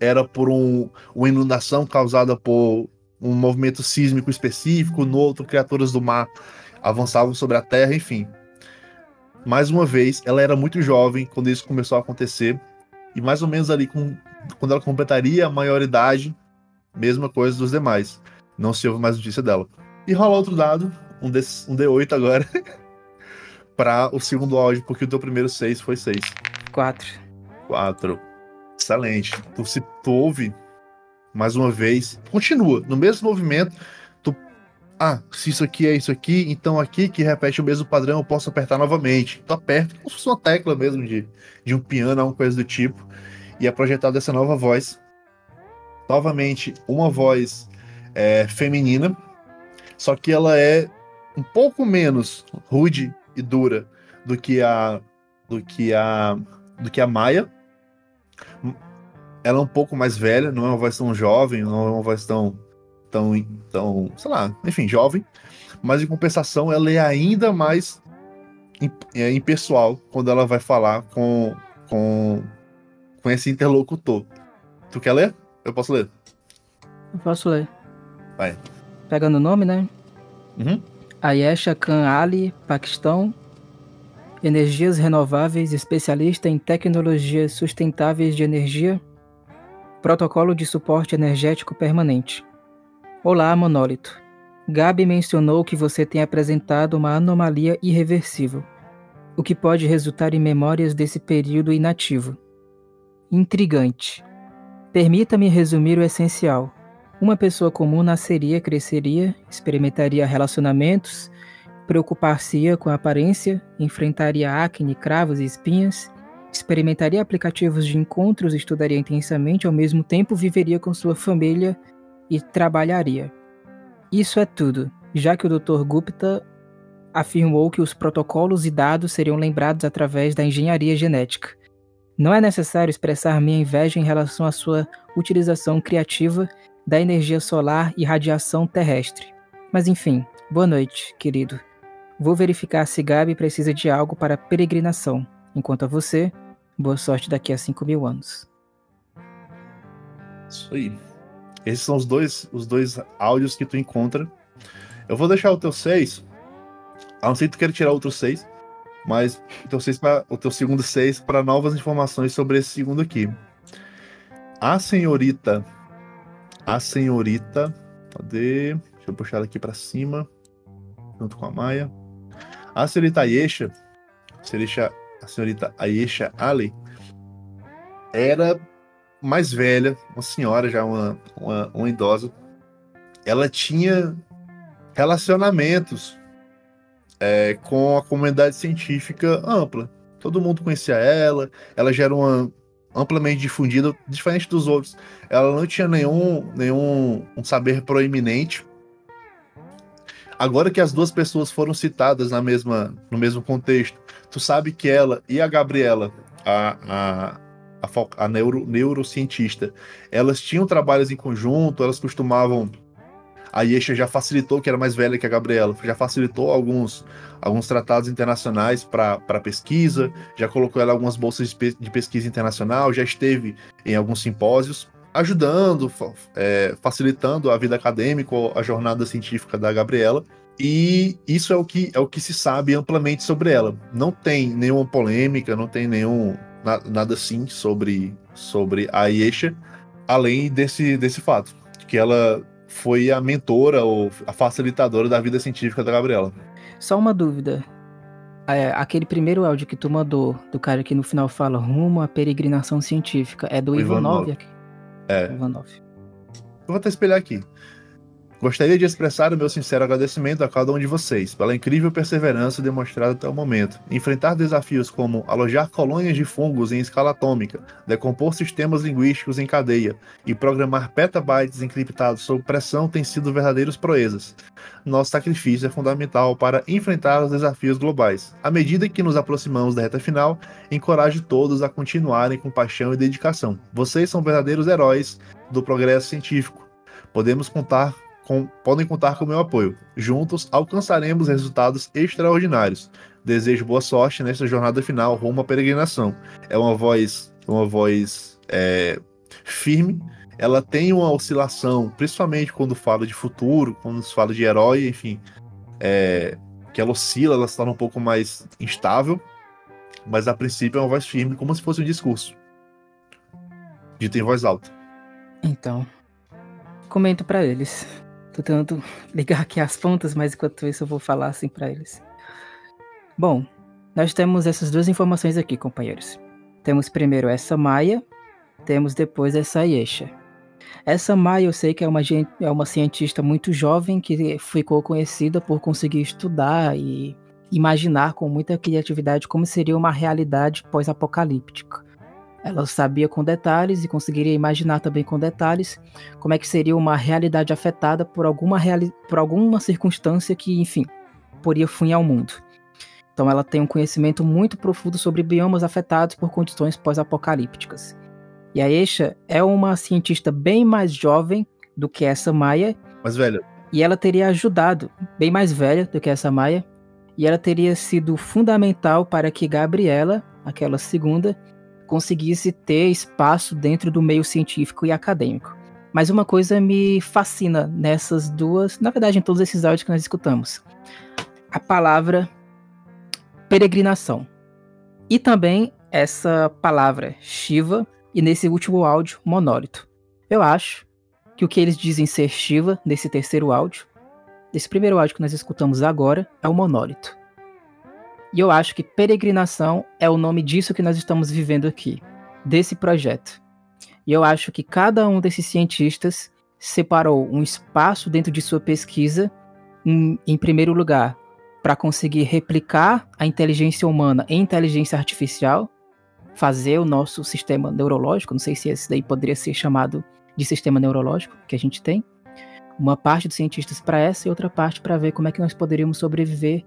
era por um, uma inundação causada por um movimento sísmico específico, no outro criaturas do mar avançavam sobre a Terra, enfim. Mais uma vez, ela era muito jovem quando isso começou a acontecer, e mais ou menos ali com quando ela completaria a maioridade, mesma coisa dos demais. Não se ouve mais notícia dela. E rola outro dado, um, D, um D8 agora, para o segundo áudio, porque o teu primeiro 6 foi 6. 4. 4. Excelente. Tu, se tu ouve mais uma vez, continua no mesmo movimento. Tu, ah, se isso aqui é isso aqui, então aqui que repete o mesmo padrão, eu posso apertar novamente. Tu aperta como se fosse uma tecla mesmo de, de um piano, alguma coisa do tipo e é projetada essa nova voz. Novamente, uma voz é, feminina, só que ela é um pouco menos rude e dura do que a do que a do que a Maia. Ela é um pouco mais velha, não é uma voz tão jovem, não é uma voz tão tão tão, sei lá, enfim, jovem, mas em compensação ela é ainda mais é, impessoal quando ela vai falar com com com esse interlocutor. Tu quer ler? Eu posso ler? Eu posso ler. Vai. Pegando o nome, né? Uhum. Ayesha Khan Ali, Paquistão. Energias renováveis, especialista em tecnologias sustentáveis de energia. Protocolo de suporte energético permanente. Olá, Monólito. Gabi mencionou que você tem apresentado uma anomalia irreversível, o que pode resultar em memórias desse período inativo intrigante. Permita-me resumir o essencial. Uma pessoa comum nasceria, cresceria, experimentaria relacionamentos, preocupar-se-ia com a aparência, enfrentaria acne, cravos e espinhas, experimentaria aplicativos de encontros, estudaria intensamente, ao mesmo tempo viveria com sua família e trabalharia. Isso é tudo, já que o Dr. Gupta afirmou que os protocolos e dados seriam lembrados através da engenharia genética. Não é necessário expressar minha inveja em relação à sua utilização criativa da energia solar e radiação terrestre. Mas enfim, boa noite, querido. Vou verificar se Gabi precisa de algo para peregrinação. Enquanto a você, boa sorte daqui a 5 mil anos. Isso aí. Esses são os dois, os dois áudios que tu encontra. Eu vou deixar o teu 6. A não ser que tu queira tirar outro 6 mas o teu, seis pra, o teu segundo 6 para novas informações sobre esse segundo aqui. A senhorita. A senhorita. Cadê? Deixa eu puxar ela aqui para cima. Junto com a Maia. A senhorita Ayesha. Senhorita, a senhorita Ayesha Ali. Era mais velha, uma senhora já, uma, uma, uma idosa. Ela tinha relacionamentos é, com a comunidade científica ampla. Todo mundo conhecia ela, ela já era uma amplamente difundida, diferente dos outros. Ela não tinha nenhum, nenhum um saber proeminente. Agora que as duas pessoas foram citadas na mesma, no mesmo contexto, tu sabe que ela e a Gabriela, a, a, a, a neuro, neurocientista, elas tinham trabalhos em conjunto, elas costumavam a Yesha já facilitou, que era mais velha que a Gabriela, já facilitou alguns, alguns tratados internacionais para pesquisa, já colocou ela algumas bolsas de, de, pesquisa internacional, já esteve em alguns simpósios, ajudando, é, facilitando a vida acadêmica, a jornada científica da Gabriela. E isso é o que é o que se sabe amplamente sobre ela. Não tem nenhuma polêmica, não tem nenhum nada assim sobre sobre a Yesha, além desse desse fato que ela foi a mentora ou a facilitadora da vida científica da Gabriela. Só uma dúvida. É, aquele primeiro áudio que tu mandou, do cara que no final fala rumo à peregrinação científica, é do o Ivanov? Ivanov. É. Ivanov. vou até espelhar aqui. Gostaria de expressar o meu sincero agradecimento a cada um de vocês pela incrível perseverança demonstrada até o momento. Enfrentar desafios como alojar colônias de fungos em escala atômica, decompor sistemas linguísticos em cadeia e programar petabytes encriptados sob pressão têm sido verdadeiros proezas. Nosso sacrifício é fundamental para enfrentar os desafios globais. À medida que nos aproximamos da reta final, encoraje todos a continuarem com paixão e dedicação. Vocês são verdadeiros heróis do progresso científico. Podemos contar com, podem contar com o meu apoio. Juntos alcançaremos resultados extraordinários. Desejo boa sorte nesta jornada final rumo à peregrinação. É uma voz, uma voz é, firme. Ela tem uma oscilação, principalmente quando fala de futuro, quando se fala de herói, enfim, é, que ela oscila, ela se torna um pouco mais instável. Mas a princípio é uma voz firme, como se fosse um discurso. Dito em voz alta. Então, comento para eles. Tentando ligar aqui as pontas, mas enquanto isso eu vou falar assim para eles. Bom, nós temos essas duas informações aqui, companheiros. Temos primeiro essa Maia, temos depois essa Yesha. Essa Maia eu sei que é uma, é uma cientista muito jovem que ficou conhecida por conseguir estudar e imaginar com muita criatividade como seria uma realidade pós-apocalíptica. Ela sabia com detalhes e conseguiria imaginar também com detalhes como é que seria uma realidade afetada por alguma, reali por alguma circunstância que, enfim, poria fim ao mundo. Então ela tem um conhecimento muito profundo sobre biomas afetados por condições pós-apocalípticas. E a Esha é uma cientista bem mais jovem do que essa Maia. Mais velha. E ela teria ajudado, bem mais velha do que essa Maia, e ela teria sido fundamental para que Gabriela, aquela segunda, conseguisse ter espaço dentro do meio científico e acadêmico. Mas uma coisa me fascina nessas duas, na verdade, em todos esses áudios que nós escutamos: a palavra peregrinação. E também essa palavra Shiva, e nesse último áudio, monólito. Eu acho que o que eles dizem ser Shiva, nesse terceiro áudio, desse primeiro áudio que nós escutamos agora, é o monólito. E eu acho que peregrinação é o nome disso que nós estamos vivendo aqui, desse projeto. E eu acho que cada um desses cientistas separou um espaço dentro de sua pesquisa, em, em primeiro lugar, para conseguir replicar a inteligência humana em inteligência artificial, fazer o nosso sistema neurológico, não sei se esse daí poderia ser chamado de sistema neurológico que a gente tem. Uma parte dos cientistas para essa e outra parte para ver como é que nós poderíamos sobreviver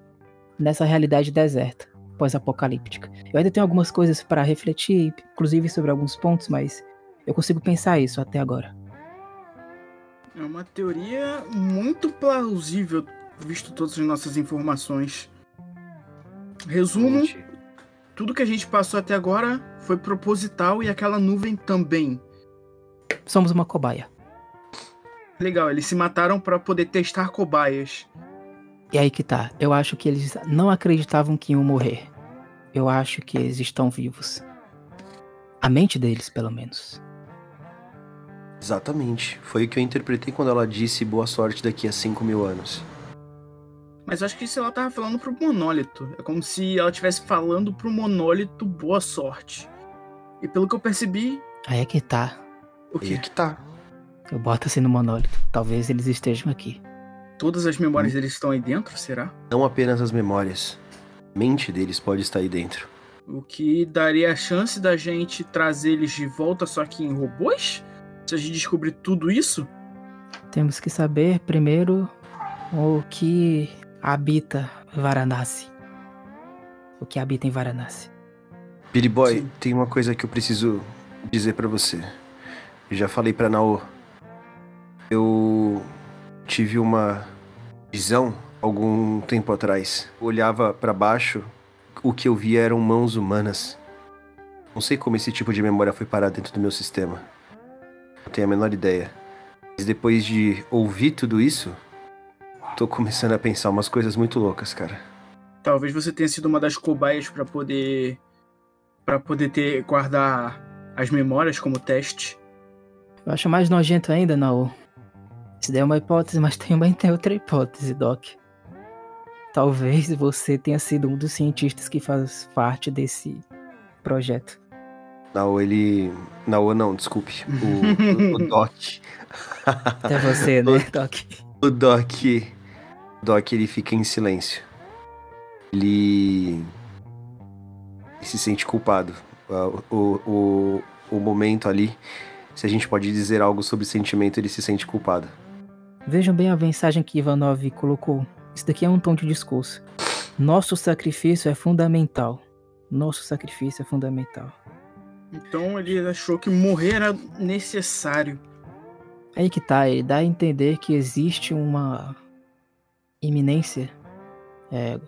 nessa realidade deserta, pós-apocalíptica. Eu ainda tenho algumas coisas para refletir, inclusive sobre alguns pontos, mas eu consigo pensar isso até agora. É uma teoria muito plausível, visto todas as nossas informações. Resumo: tudo que a gente passou até agora foi proposital e aquela nuvem também. Somos uma cobaia. Legal, eles se mataram para poder testar cobaias. E aí que tá. Eu acho que eles não acreditavam que iam morrer. Eu acho que eles estão vivos. A mente deles, pelo menos. Exatamente. Foi o que eu interpretei quando ela disse boa sorte daqui a 5 mil anos. Mas acho que isso ela tava falando pro monólito. É como se ela estivesse falando pro monólito boa sorte. E pelo que eu percebi. Aí é que tá. O quê? Aí que tá. Eu boto assim no monólito. Talvez eles estejam aqui. Todas as memórias deles estão aí dentro, será? Não apenas as memórias. A mente deles pode estar aí dentro. O que daria a chance da gente trazer eles de volta, só que em robôs? Se a gente descobrir tudo isso? Temos que saber primeiro o que habita Varanasi. O que habita em Varanasi. Billy Boy, Sim. tem uma coisa que eu preciso dizer pra você. Eu já falei pra Nao. Eu tive uma visão algum tempo atrás. Eu olhava pra baixo, o que eu via eram mãos humanas. Não sei como esse tipo de memória foi parar dentro do meu sistema. Não tenho a menor ideia. Mas depois de ouvir tudo isso, tô começando a pensar umas coisas muito loucas, cara. Talvez você tenha sido uma das cobaias para poder para poder ter guardar as memórias como teste. Eu acho mais nojento ainda, não. Isso daí é uma hipótese, mas também tem outra hipótese, Doc. Talvez você tenha sido um dos cientistas que faz parte desse projeto. Nao, ele. Nao, não, desculpe. O, o, o Doc. Até você, né, Doc? O Doc. O Doc, ele fica em silêncio. Ele. ele se sente culpado. O, o, o, o momento ali, se a gente pode dizer algo sobre sentimento, ele se sente culpado. Vejam bem a mensagem que Ivanov colocou. Isso daqui é um tom de discurso. Nosso sacrifício é fundamental. Nosso sacrifício é fundamental. Então ele achou que morrer era necessário. Aí que tá, ele dá a entender que existe uma iminência. É...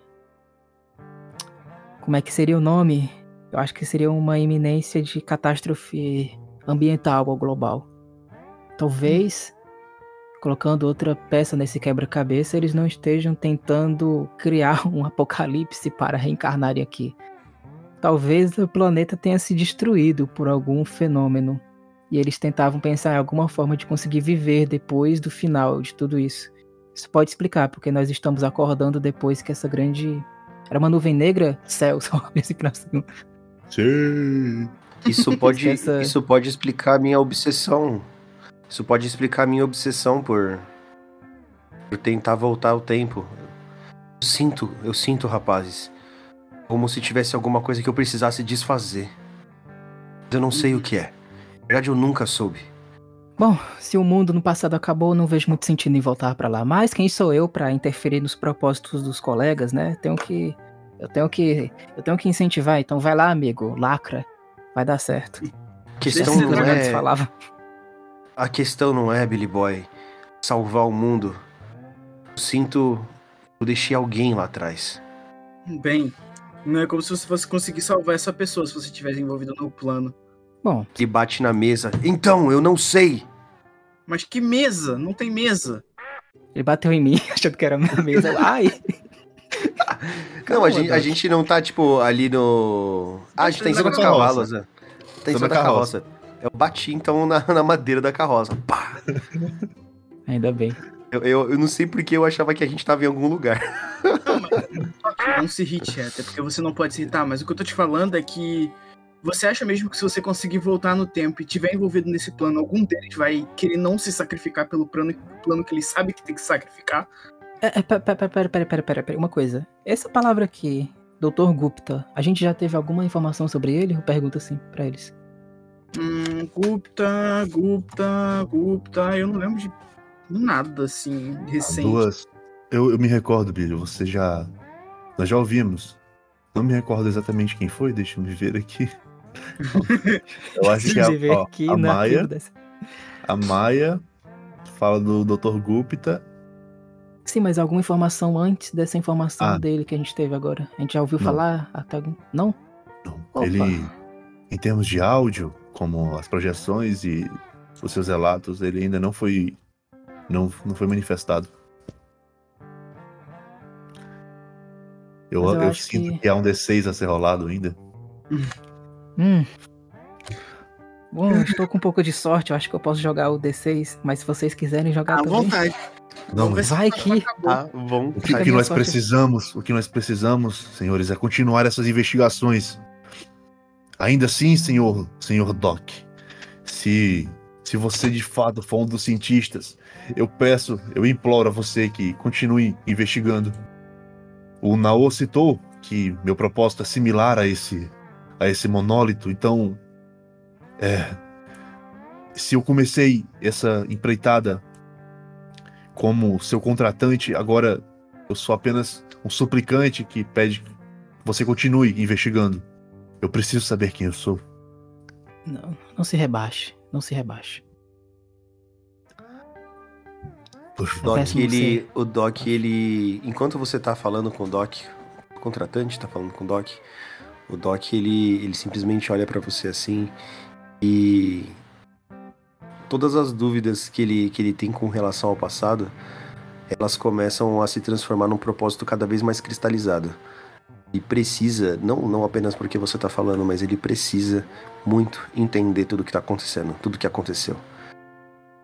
Como é que seria o nome? Eu acho que seria uma iminência de catástrofe ambiental ou global. Talvez, colocando outra peça nesse quebra-cabeça, eles não estejam tentando criar um apocalipse para reencarnarem aqui. Talvez o planeta tenha se destruído por algum fenômeno e eles tentavam pensar em alguma forma de conseguir viver depois do final de tudo isso. Isso pode explicar porque nós estamos acordando depois que essa grande era uma nuvem negra, céu, só esse próximo. Sim. Isso pode, Essa- isso pode explicar a minha obsessão. Isso pode explicar a minha obsessão por, por tentar voltar ao tempo. Eu sinto, eu sinto, rapazes, como se tivesse alguma coisa que eu precisasse desfazer. Mas Eu não sei o que é. Na verdade, eu nunca soube. Bom, se o mundo no passado acabou, não vejo muito sentido em voltar pra lá. Mas quem sou eu pra interferir nos propósitos dos colegas, né? Tenho que eu tenho que eu tenho que incentivar, então vai lá, amigo, lacra. Vai dar certo. Questão não é, falavam. A questão não é, Billy Boy, salvar o mundo. Eu sinto, eu deixei alguém lá atrás. Bem, não é como se você fosse conseguir salvar essa pessoa se você tivesse envolvido no plano. Bom, Ele bate na mesa. Então, eu não sei. Mas que mesa? Não tem mesa. ele bateu em mim, achando que era a minha mesa. Ai, Não, a gente, a gente não tá, tipo, ali no. Ah, a gente tá em cima dos carroça. cavalos, né? Tá em cima da carroça. Eu bati, então, na, na madeira da carroça. Pá! ainda bem. Eu, eu, eu não sei porque eu achava que a gente tava em algum lugar. Não se irrite, até porque você não pode se irritar, mas o que eu tô te falando é que você acha mesmo que se você conseguir voltar no tempo e tiver envolvido nesse plano, algum deles vai querer não se sacrificar pelo plano, plano que ele sabe que tem que sacrificar? É, é, pera, pera, pera, pera, pera, pera, pera, uma coisa. Essa palavra aqui, Dr. Gupta, a gente já teve alguma informação sobre ele? Eu pergunto assim pra eles. Hum, Gupta, Gupta, Gupta, eu não lembro de nada assim recente. Duas. Eu, eu me recordo, Billy, você já. Nós já ouvimos. Não me recordo exatamente quem foi, deixa eu me ver aqui. Eu acho que é a, ó, aqui a Maia. A Maia fala do Dr. Gupta. Sim, mas alguma informação antes dessa informação Ah. dele que a gente teve agora? A gente já ouviu Não. falar até algum... Não? Não, Opa. ele, em termos de áudio, como as projeções e os seus relatos, ele ainda não foi. Não, não foi manifestado. Eu, eu eu sinto que- que... há um D6 a ser rolado ainda. Hum. Bom, estou com um pouco de sorte, eu acho que eu posso jogar o D6, mas se vocês quiserem jogar À também... vontade. Não, mas Vai que-. Ah, o que, que nós sorte. precisamos, o que nós precisamos, senhores, é continuar essas investigações. Ainda assim, senhor, senhor Doc, se se você de fato for um dos cientistas, eu peço, eu imploro a você que continue investigando. O Nao citou que meu propósito é similar a esse a esse monólito, então é se eu comecei essa empreitada como seu contratante, agora eu sou apenas um suplicante que pede que você continue investigando. Eu preciso saber quem eu sou. Não, não se rebaixe, não se rebaixe. Favor. Doc, ele. O Doc, ele. Enquanto você tá falando com o Doc, o contratante tá falando com o Doc, o Doc, ele, ele simplesmente olha pra você assim e. Todas as dúvidas que ele, que ele tem com relação ao passado, elas começam a se transformar num propósito cada vez mais cristalizado. E precisa, não, não apenas porque você tá falando, mas ele precisa muito entender tudo que tá acontecendo, tudo que aconteceu.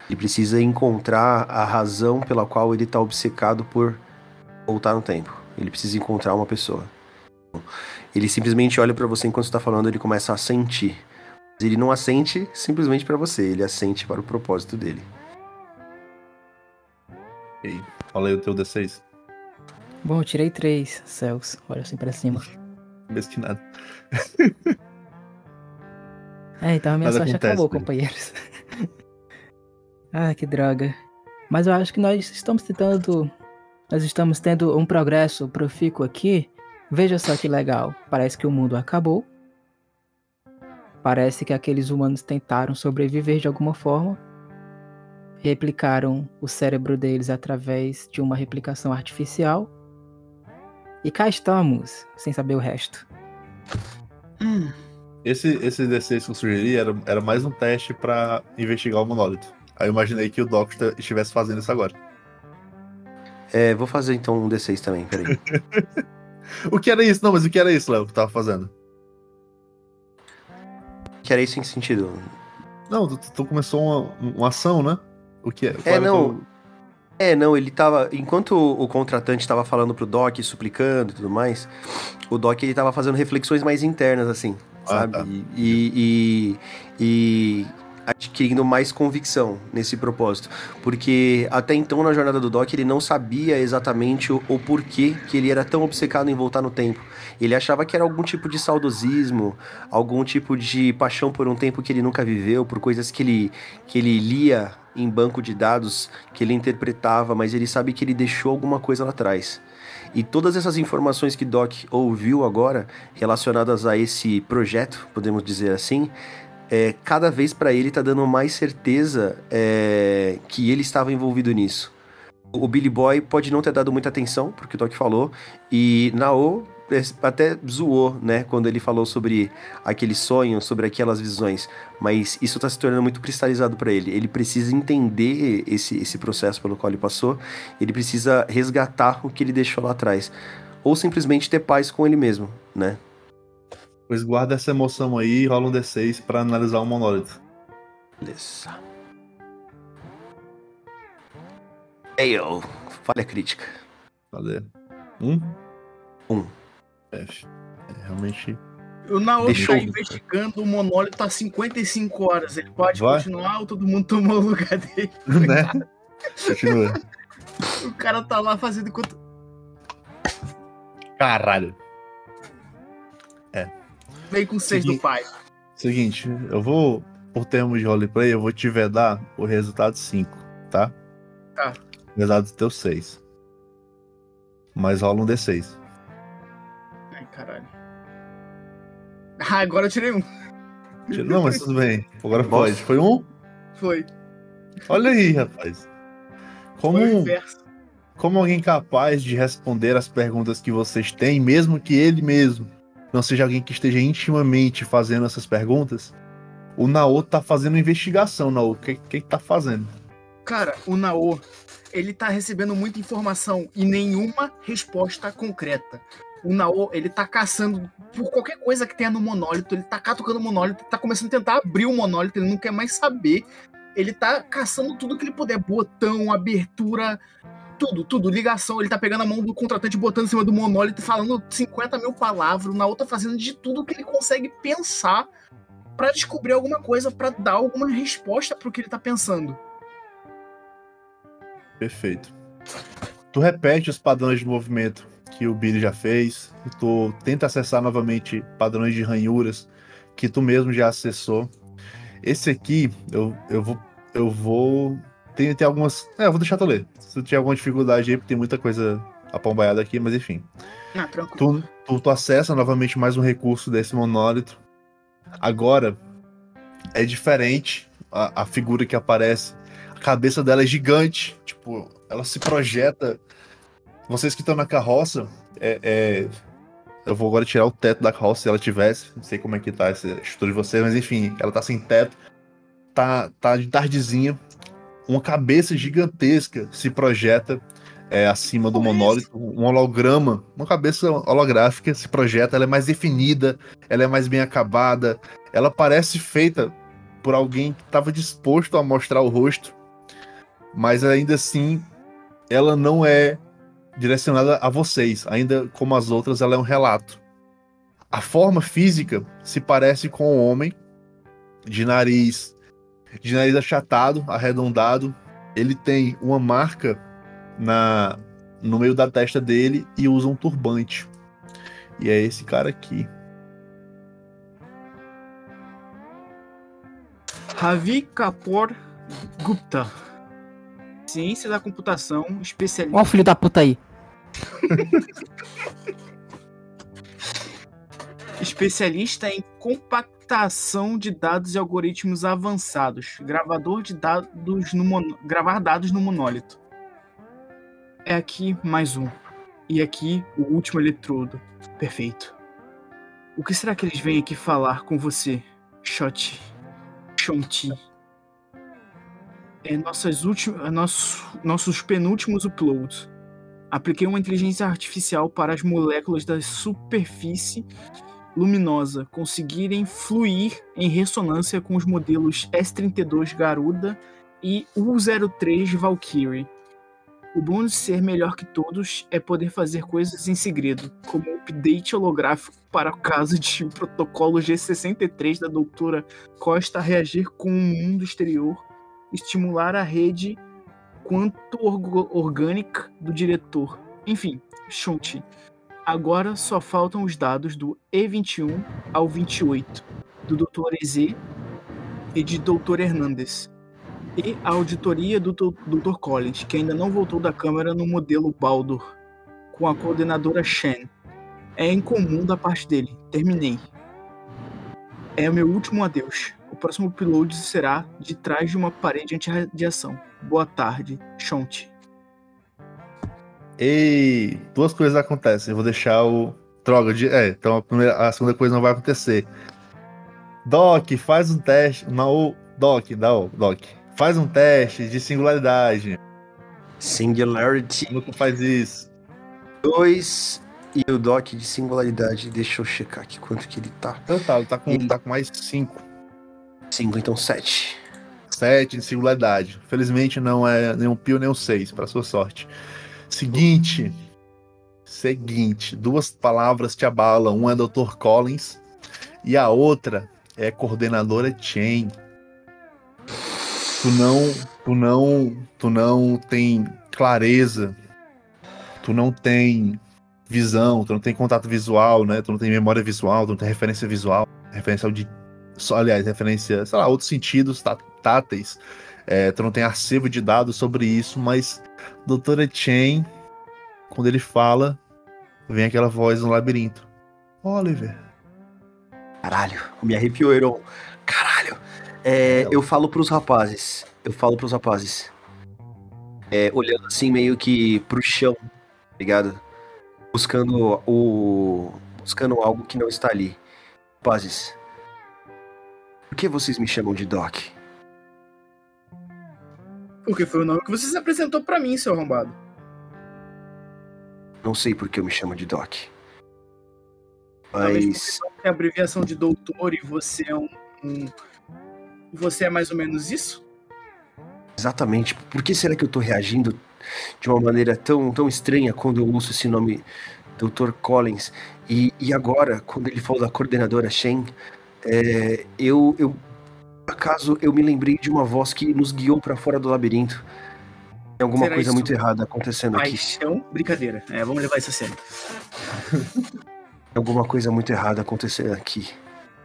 Ele precisa encontrar a razão pela qual ele tá obcecado por voltar no tempo. Ele precisa encontrar uma pessoa. Ele simplesmente olha pra você enquanto você tá falando, ele começa a sentir Ele não assente simplesmente pra você, ele assente para o propósito dele. Fala aí o teu D6. Bom, eu tirei três céus. Olha assim pra cima. Nada. É, então a minha Nada sorte acontece, acabou, filho. companheiros. ah, que droga. Mas eu acho que nós estamos tentando. Nós estamos tendo um progresso profícuo aqui. Veja só que legal. Parece que o mundo acabou. Parece que aqueles humanos tentaram sobreviver de alguma forma. Replicaram o cérebro deles através de uma replicação artificial. E cá estamos, sem saber o resto. Hum, Esse, esse D6 que eu sugeri era, era mais um teste pra investigar o monólito. Aí eu imaginei que o Doc esta- estivesse fazendo isso agora. É, vou fazer então um D6 também, peraí. O que era isso? Não, mas o que era isso, Léo, que tava fazendo? que era isso em sentido? Não, tu, tu começou uma, uma ação, né? O que é? É, o não. É, não, ele tava. Enquanto o contratante tava falando pro Doc, suplicando e tudo mais, o Doc ele tava fazendo reflexões mais internas, assim, Ah, sabe? tá. E, e, e adquirindo mais convicção nesse propósito. Porque até então, na jornada do Doc, ele não sabia exatamente o, o porquê que ele era tão obcecado em voltar no tempo. Ele achava que era algum tipo de saudosismo, algum tipo de paixão por um tempo que ele nunca viveu, por coisas que ele, que ele lia em banco de dados, que ele interpretava, mas ele sabe que ele deixou alguma coisa lá atrás. E todas essas informações que Doc ouviu agora, relacionadas a esse projeto, podemos dizer assim, é, cada vez para ele tá dando mais certeza é, que ele estava envolvido nisso. O Billy Boy pode não ter dado muita atenção, porque o Doc falou, e Nao até zoou, né, quando ele falou sobre aquele sonho, sobre aquelas visões, mas isso tá se tornando muito cristalizado para ele. Ele precisa entender esse, esse processo pelo qual ele passou, ele precisa resgatar o que ele deixou lá atrás, ou simplesmente ter paz com ele mesmo, né? Pois guarda essa emoção aí e rola um D6 pra analisar o monólito. Beleza. Fail. Falha crítica. Cadê? Um? Um. F. É, realmente. o Naoki Deixou- tá investigando o monólito há 55 horas. Ele pode Vai. continuar ou todo mundo tomou o lugar dele? né? Continua. O cara tá lá fazendo enquanto. Caralho. Vem com seis do Seguinte. pai. Seguinte, eu vou, por termos de roleplay, eu vou te vedar o resultado 5, tá? Tá. O resultado do teu 6. Mas rola um D6. Ah, agora eu tirei um. Não, mas tudo bem. Agora Nossa. pode. Foi um? Foi. Olha aí, rapaz. Como, como alguém capaz de responder as perguntas que vocês têm, mesmo que ele mesmo não seja alguém que esteja intimamente fazendo essas perguntas, o Nao tá fazendo investigação, Nao. O que, que tá fazendo? Cara, o Nao, ele tá recebendo muita informação e nenhuma resposta concreta. O Nao, ele tá caçando por qualquer coisa que tenha no monólito, ele tá catucando o monólito, tá começando a tentar abrir o monólito, ele não quer mais saber. Ele tá caçando tudo que ele puder, botão, abertura, tudo, tudo, ligação. Ele tá pegando a mão do contratante, botando em cima do monólito, falando 50 mil palavras. O Nao tá fazendo de tudo que ele consegue pensar pra descobrir alguma coisa, pra dar alguma resposta pro que ele tá pensando. Perfeito. Tu repete os padrões de movimento que o Billy já fez. Tu tenta acessar novamente padrões de ranhuras que tu mesmo já acessou. Esse aqui, eu, eu vou. Eu vou. Tem, tem algumas. É, eu vou deixar tu ler. Se tu tiver alguma dificuldade aí, porque tem muita coisa apombaiada aqui, mas enfim. Ah, tranquilo. Tu, tu, tu acessa novamente mais um recurso desse monólito. Agora é diferente a, a figura que aparece. A cabeça dela é gigante. Tipo, ela se projeta. Vocês que estão na carroça, é, é- eu vou agora tirar o teto da carroça se ela tivesse. Não sei como é que tá essa estrutura de vocês, mas enfim, ela tá sem teto. Tá, tá de tardezinha. Uma cabeça gigantesca se projeta é, acima do é monólito. Um holograma, uma cabeça holográfica se projeta. Ela é mais definida, ela é mais bem acabada. Ela parece feita por alguém que estava disposto a mostrar o rosto, mas ainda assim ela não é direcionada a vocês. Ainda como as outras, ela é um relato. A forma física se parece com o homem, de nariz, de nariz achatado, arredondado. Ele tem uma marca na no meio da testa dele e usa um turbante. E é esse cara aqui. Ravi Kapoor Gupta. Ciência da computação, especialista. Ó filho da puta aí. especialista em compactação de dados e algoritmos avançados, gravador de dados no gravar dados no monólito. É aqui mais um. E aqui o último eletrodo. Perfeito. O que será que eles vêm aqui falar com você, Shot? Shonti? É nossas últimas, é nosso, nossos penúltimos uploads. Apliquei uma inteligência artificial para as moléculas da superfície luminosa conseguirem fluir em ressonância com os modelos S32 Garuda e U03 Valkyrie. O bom de ser melhor que todos é poder fazer coisas em segredo, como o update holográfico para o caso de o protocolo G63 da doutora Costa reagir com o mundo exterior, estimular a rede quanto orgânica do diretor. Enfim, Shunti. Agora só faltam os dados do E21 ao 28, do Dr. EZ e de Dr. Hernandes. E a auditoria do Dr. Collins, que ainda não voltou da câmera no modelo Baldur, com a coordenadora Shen. É incomum da parte dele. Terminei. É o meu último adeus. O próximo upload será de trás de uma parede anti-radiação. Boa tarde, Shonti. Ei, duas coisas acontecem. Eu vou deixar o. Droga, de... é, então a, primeira, a segunda coisa não vai acontecer. Doc, faz um teste. Não, Doc, dá o Doc. Faz um teste de singularidade. Singularity. Como que faz isso? 2 e o Doc de singularidade. Deixa eu checar aqui quanto que ele tá. Então tá, ele tá com, tá com mais 5. 5, então 7. 7 de singularidade. Felizmente não é nenhum pio nem um 6, para sua sorte. Seguinte. Seguinte. Duas palavras te abalam. Uma é Dr. Collins e a outra é coordenadora Chain. Tu não, tu não, tu não tem clareza. Tu não tem visão, tu não tem contato visual, né? Tu não tem memória visual, tu não tem referência visual, referência de só, aliás, referência, sei lá, outros sentidos tá, táteis. É, tu não tem acervo de dados sobre isso, mas Doutora Chen, quando ele fala, vem aquela voz no labirinto. Oliver. Caralho, me arrepiou, Heron. Caralho. É, eu falo pros rapazes. Eu falo pros rapazes. É, olhando assim meio que pro chão, tá ligado? Buscando o. Buscando algo que não está ali. Rapazes. Por que vocês me chamam de Doc? Porque foi o nome que você se apresentou para mim, seu arrombado. Não sei por que eu me chamo de Doc. Mas. É a abreviação de doutor e você é um, um- Você é mais ou menos isso? Exatamente. Por que será que eu tô reagindo de uma maneira tão, tão estranha quando eu ouço esse nome Dr. Collins? E, e agora, quando ele falou da coordenadora Shen, é, eu, eu. por Acaso eu me lembrei de uma voz que nos guiou pra fora do labirinto. Tem alguma Será coisa isso? muito errada acontecendo aqui. Paixão? Brincadeira. É, vamos levar isso a sério. Tem alguma coisa muito errada acontecendo aqui.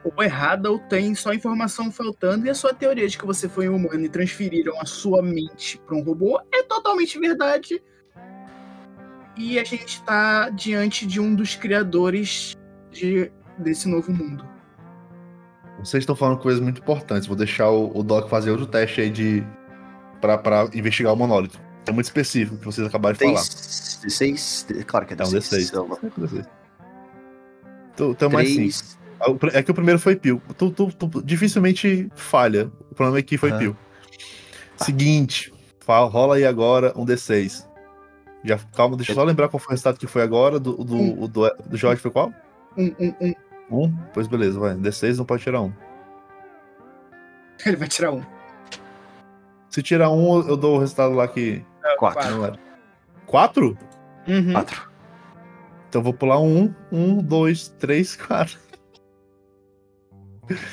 Ou errada, ou tem só informação faltando, e a sua teoria de que você foi um humano e transferiram a sua mente para um robô é totalmente verdade. E a gente tá diante de um dos criadores de, desse novo mundo. Vocês estão falando coisas muito importantes. Vou deixar o, o Doc fazer outro teste aí de. Pra, pra investigar o monólito. É muito específico que vocês acabaram de falar. 6, 16, claro que é É um 16. D6. Então, então mais cinco. 3, Ah, É que o primeiro foi Pio. Tu, tu- tu dificilmente falha. O problema é que foi Aham. Pio. Seguinte, fa- rola aí agora um D6. Já, calma, deixa eu só lembrar qual foi o resultado que foi agora. Do, do, Um. o do, do Jorge foi qual? Um, um, um. Um? Pois beleza, vai. D6 não pode tirar um. Ele vai tirar um. Se tirar um, eu dou o resultado lá que. 4. Não era. Quatro? Uhum. 4. Então eu vou pular um. Um, dois, três, quatro.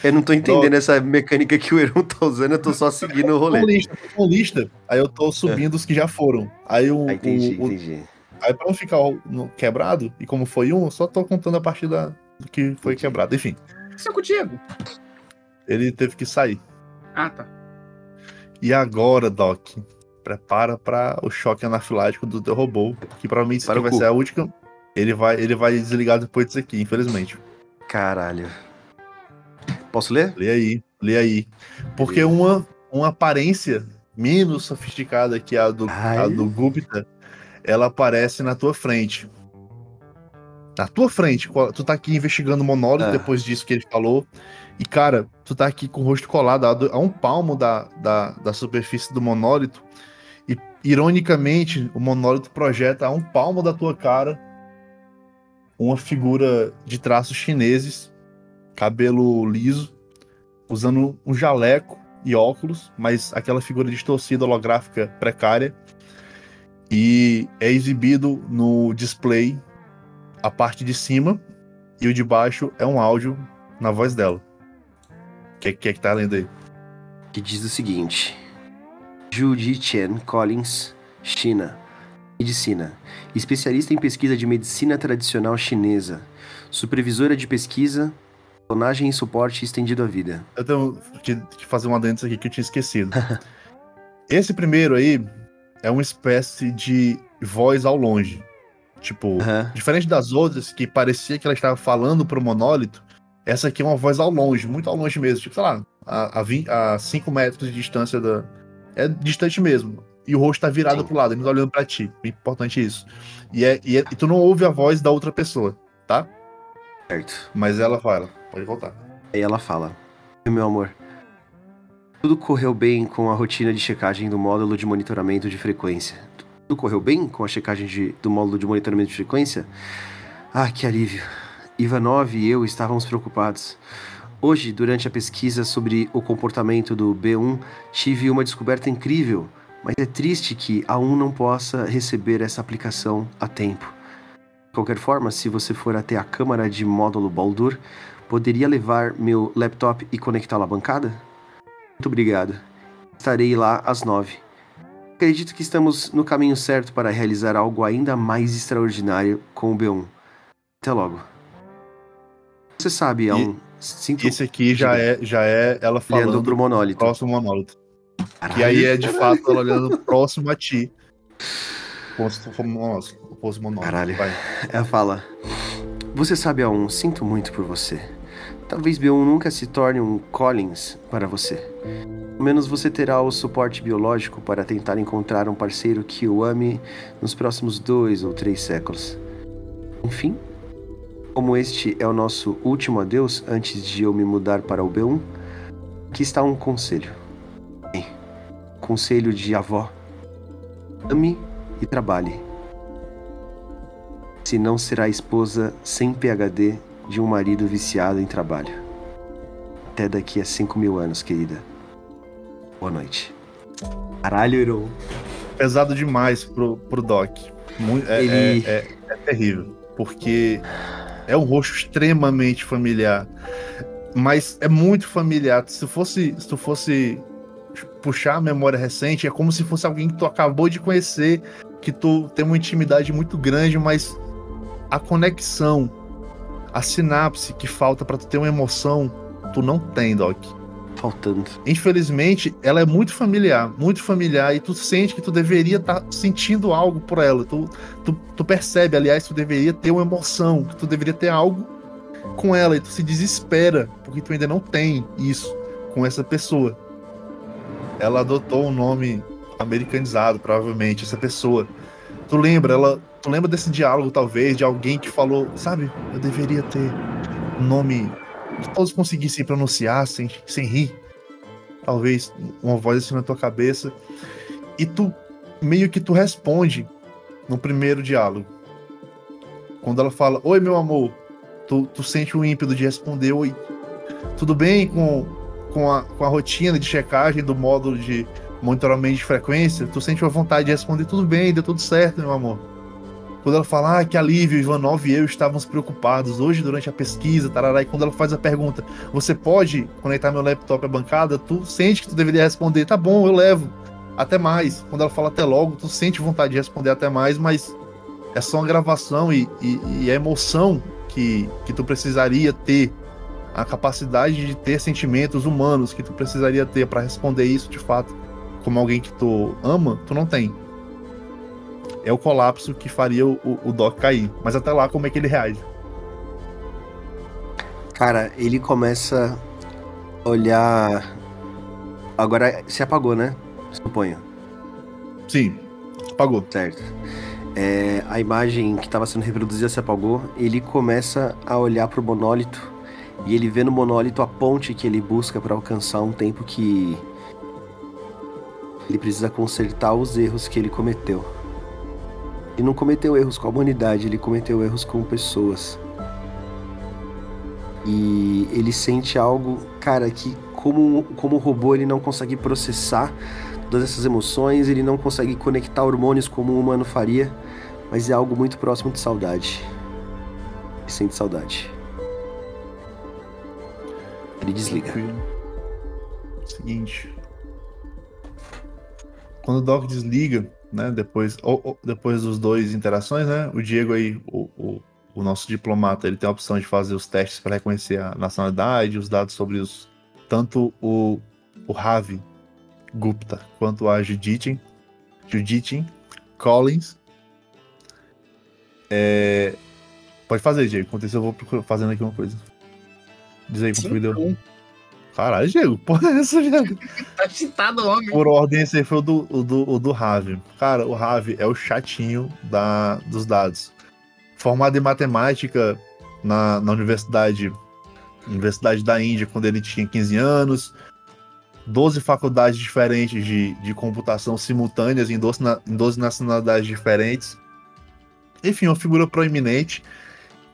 Eu não tô entendendo essa mecânica que o Heron tá usando, eu tô só seguindo o Com rolê. lista, com lista. Aí eu tô subindo os que já foram. Aí o. Ah, entendi, o- o- entendi. aí pra não ficar quebrado, e como foi um, eu só tô contando a partir da, que foi quebrado. Enfim, Isso é com o Diego. ele teve que sair. Ah, tá. E agora, Doc, prepara para o choque anafilático do teu robô, que provavelmente isso Para vai cu. ser a última. Ele vai, ele vai desligar depois disso aqui, infelizmente. Caralho. Posso ler? Lê aí, lê aí. Porque uma, uma aparência menos sofisticada que a do, Ai. a do Gupta, ela aparece na tua frente. Na tua frente. Tu tá aqui investigando o monólito Ah. depois disso que ele falou. E, cara, tu tá aqui com o rosto colado a, do- a um palmo da, da, da superfície do monólito. E, ironicamente, o monólito projeta a um palmo da tua cara uma figura de traços chineses, cabelo liso, usando um jaleco e óculos, mas aquela figura distorcida holográfica precária. E é exibido no display a parte de cima e o de baixo é um áudio na voz dela. O que, que é que tá lendo aí? que diz o seguinte: Ju Ji Chen Collins, China. Medicina. Especialista em pesquisa de medicina tradicional chinesa. Supervisora de pesquisa, clonagem e suporte estendido à vida. Eu tenho que, fazer um adendo aqui que eu tinha esquecido. Esse primeiro aí é uma espécie de voz ao longe. Tipo, Aham. diferente das outras que parecia que ela estava falando pro monólito, essa aqui é uma voz ao longe, muito ao longe mesmo. Tipo, sei lá, a 5 metros de distância da. É distante mesmo. E o rosto tá virado Sim. pro lado, ele não tá olhando pra ti. É importante isso. E, é, e, é- e tu não ouve a voz da outra pessoa, tá? Certo. Mas ela fala, pode voltar. Aí ela fala: Meu amor, tudo correu bem com a rotina de checagem do módulo de monitoramento de frequência. Tudo correu bem com a checagem de- do módulo de monitoramento de frequência? Ah, que alívio. Ivanov e eu estávamos preocupados. Hoje, durante a pesquisa sobre o comportamento do B1, tive uma descoberta incrível, mas é triste que a 1 não possa receber essa aplicação a tempo. De qualquer forma, se você for até a câmara de módulo Baldur, Poderia levar meu laptop e conectá-lo à bancada? Muito obrigado. Estarei lá às nove. Acredito que estamos no caminho certo para realizar algo ainda mais extraordinário com o B1. Até logo. Você sabe, é E- um. Sinto Esse aqui já é, já é ela olhando falando pro monólito. próximo monólito. Que aí é de fato ela olhando próximo a ti. Monólito. Posto monólito. Caralho. Vai. Ela fala: Você sabe, A1, sinto muito por você. Talvez B1 nunca se torne um Collins para você. Ao menos você terá o suporte biológico para tentar encontrar um parceiro que o ame nos próximos dois ou três séculos. Enfim, como este é o nosso último adeus antes de eu me mudar para o B1, aqui está um conselho. Bem, conselho de avó. Ame e trabalhe se não será esposa sem PhD de um marido viciado em trabalho. Até daqui a 5 mil anos, querida. Boa noite. Caralho, Heron. Pesado demais pro, pro Doc. Muito, é, Ele- é, é- é terrível. Porque é um rosto extremamente familiar. Mas é muito familiar. Se fosse, se tu fosse puxar a memória recente, é como se fosse alguém que tu acabou de conhecer, que tu tem uma intimidade muito grande, mas a conexão, a sinapse que falta pra tu ter uma emoção, tu não tem, Doc. Faltando. Infelizmente, ela é muito familiar, muito familiar, e tu sente que tu deveria estar sentindo algo por ela. Tu, tu, tu percebe, aliás, tu deveria ter uma emoção, que tu deveria ter algo com ela, e tu se desespera, porque tu ainda não tem isso com essa pessoa. Ela adotou um nome americanizado, provavelmente, essa pessoa. Tu lembra, ela. Tu lembra desse diálogo, talvez, de alguém que falou, sabe, eu deveria ter um nome que todos conseguissem pronunciar sem, sem rir. Talvez uma voz assim na tua cabeça. E tu meio que tu responde no primeiro diálogo. Quando ela fala, oi meu amor, tu, tu sente o ímpeto de responder, oi, tudo bem com, com, a, com a rotina de checagem do módulo de monitoramento de frequência? Tu sente uma vontade de responder, tudo bem, deu tudo certo, meu amor. Quando ela fala ah, que alívio, Ivanov e eu estávamos preocupados hoje durante a pesquisa, tarará, e quando ela faz a pergunta, você pode conectar meu laptop à bancada? Tu sente que tu deveria responder, tá bom, eu levo. Até mais. Quando ela fala até logo, tu sente vontade de responder até mais, mas é só uma gravação e, e, e a emoção que, que tu precisaria ter, a capacidade de ter sentimentos humanos que tu precisaria ter para responder isso de fato, como alguém que tu ama, tu não tem é o colapso que faria o, o Doc cair. Mas até lá, como é que ele reage? Cara, ele começa a olhar. Agora se apagou, né? Suponho. Sim, apagou. Certo. É, a imagem que estava sendo reproduzida se apagou. Ele começa a olhar para o monólito e ele vê no monólito a ponte que ele busca para alcançar um tempo que ele precisa consertar os erros que ele cometeu. Ele não cometeu erros com a humanidade, ele cometeu erros com pessoas. E ele sente algo, cara, que como, como robô ele não consegue processar todas essas emoções, ele não consegue conectar hormônios como um humano faria, mas é algo muito próximo de saudade. Ele sente saudade. Ele desliga. Seguinte. Quando o Doc desliga, né? Depois, ou, ou, depois dos dois interações, né? O Diego aí, o, o, o, nosso diplomata, ele tem a opção de fazer os testes para reconhecer a nacionalidade, os dados sobre os tanto o, o Ravi Gupta quanto a Juditin, Juditin Collins. É... Pode fazer, Diego. Enquanto eu vou fazendo aqui uma coisa. Diz aí me deu. Caralho, Diego, porra é essa, Diego? tá chitado, homem. Por ordem, esse aí foi o do, o do, o do Ravi. Cara, o Ravi é o chatinho da, dos dados. Formado em matemática na, na universidade, universidade da Índia quando ele tinha 15 anos. 12 faculdades diferentes de, de computação simultâneas em 12, em 12 nacionalidades diferentes. Enfim, uma figura proeminente.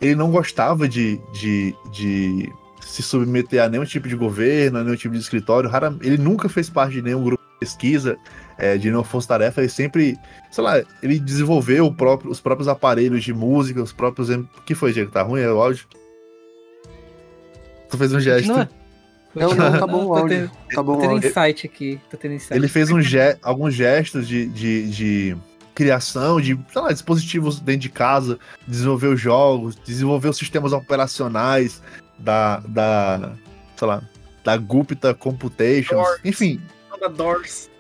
Ele não gostava de, de, de se submeter a nenhum tipo de governo, a nenhum tipo de escritório. Rara, ele nunca fez parte de nenhum grupo de pesquisa, é, de nenhuma força-tarefa. Ele sempre, sei lá, ele desenvolveu próprio, os próprios aparelhos de música, os próprios. O que foi, Diego? Tá ruim é o áudio? Tu fez um gesto. Não, não, não tá bom o áudio. Tendo, tá bom tô tendo áudio. insight aqui. Tô tendo insight. Ele fez um ge alguns gestos de, de, de criação de lá, dispositivos dentro de casa, desenvolveu jogos, desenvolveu sistemas operacionais, da, da sei lá, da Gupta Computations, Doors. enfim. Da Doors.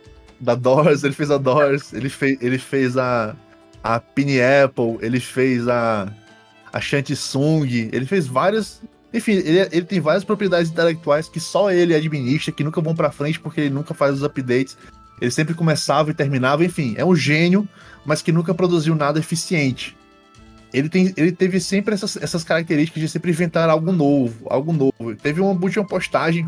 Da Doors, ele fez a Doors, ele fez, ele fez a, a Pineapple, ele fez a, a Shantisung, ele fez várias. Enfim, ele, ele tem várias propriedades intelectuais que só ele administra, que nunca vão pra frente porque ele nunca faz os updates. Ele sempre começava e terminava, enfim, é um gênio, mas que nunca produziu nada eficiente ele, tem, ele teve sempre essas, essas características de sempre inventar algo novo, algo novo. Teve uma última postagem,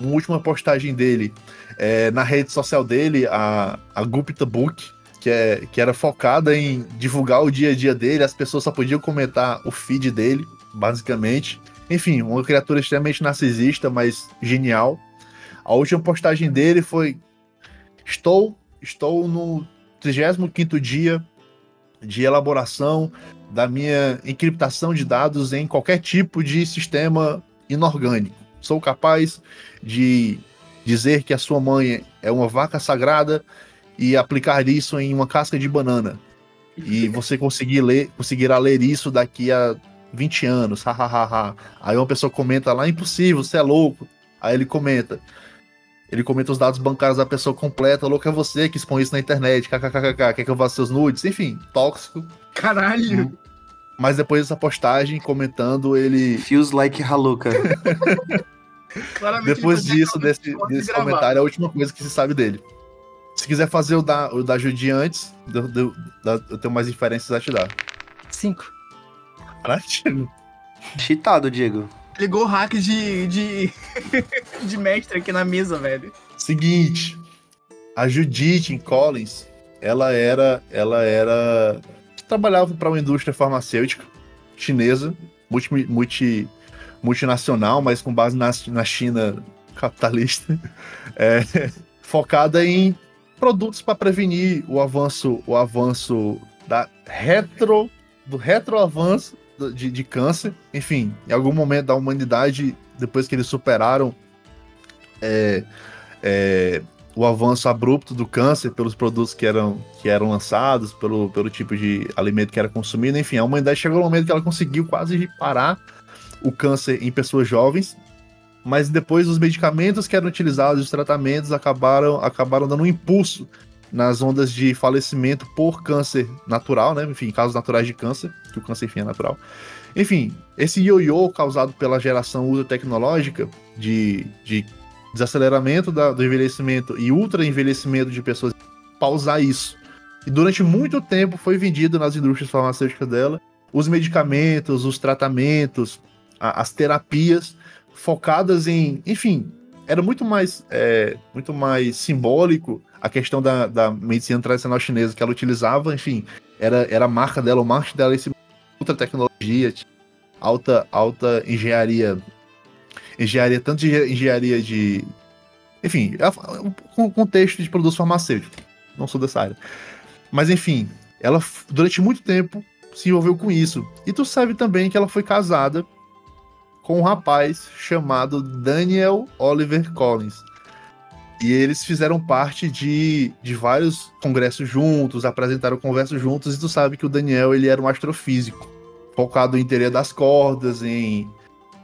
uma última postagem dele é, na rede social dele, a, a Gupta Book, que, é, que era focada em divulgar o dia a dia dele, as pessoas só podiam comentar o feed dele, basicamente. Enfim, uma criatura extremamente narcisista, mas genial. A última postagem dele foi: Estou, estou no 35 dia de elaboração da minha encriptação de dados em qualquer tipo de sistema inorgânico. Sou capaz de dizer que a sua mãe é uma vaca sagrada e aplicar isso em uma casca de banana. E você conseguir ler, conseguirá ler isso daqui a 20 anos. Hahaha. Aí uma pessoa comenta lá, impossível, você é louco. Aí ele comenta. Ele comenta os dados bancários da pessoa completa, louco é você que expõe isso na internet, kkkk, quer que eu vá seus nudes? Enfim, tóxico. Caralho! Mas depois dessa postagem, comentando, ele. Feels like Haluka. Depois disso, desse, desse comentário, é a última coisa que se sabe dele. Se quiser fazer o da, o da Judy antes, eu, eu- eu tenho mais inferências a te dar. Cinco. Caralho. Cheatado, Diego. Ligou o hack de, de, de mestre aqui na mesa, velho. Seguinte, a Judith Collins, ela era, ela era trabalhava para uma indústria farmacêutica chinesa, multi, multi, multinacional, mas com base na, na China capitalista, é, focada em produtos para prevenir o avanço, o avanço da retro do retroavanço de, de câncer. Enfim, em algum momento da humanidade, depois que eles superaram é, é, o avanço abrupto do câncer pelos produtos que eram, que eram lançados, pelo, pelo tipo de alimento que era consumido, enfim, a humanidade chegou no momento que ela conseguiu quase parar o câncer em pessoas jovens, mas depois os medicamentos que eram utilizados, os tratamentos acabaram, acabaram dando um impulso nas ondas de falecimento por câncer natural, né? Enfim, casos naturais de câncer, que o câncer enfim é natural. Enfim, esse ioiô causado pela geração ultra tecnológica de, de desaceleramento da- do envelhecimento e ultra envelhecimento de pessoas, pausar isso. E durante muito tempo foi vendido nas indústrias farmacêuticas dela os medicamentos, os tratamentos, a- as terapias focadas em, enfim, era muito mais, é, muito mais simbólico a questão da, da medicina tradicional chinesa que ela utilizava, enfim, era, era a marca dela, o marketing dela, esse ultra tecnologia, alta, alta engenharia, engenharia, tanto de engenharia de, enfim, a- um contexto de produtos farmacêuticos, não sou dessa área. Mas enfim, ela durante muito tempo se envolveu com isso. E tu sabe também que ela foi casada com um rapaz chamado Daniel Oliver Collins. E eles fizeram parte de, de vários congressos juntos, apresentaram conversas juntos, e tu sabe que o Daniel ele era um astrofísico, focado em teoria das cordas, em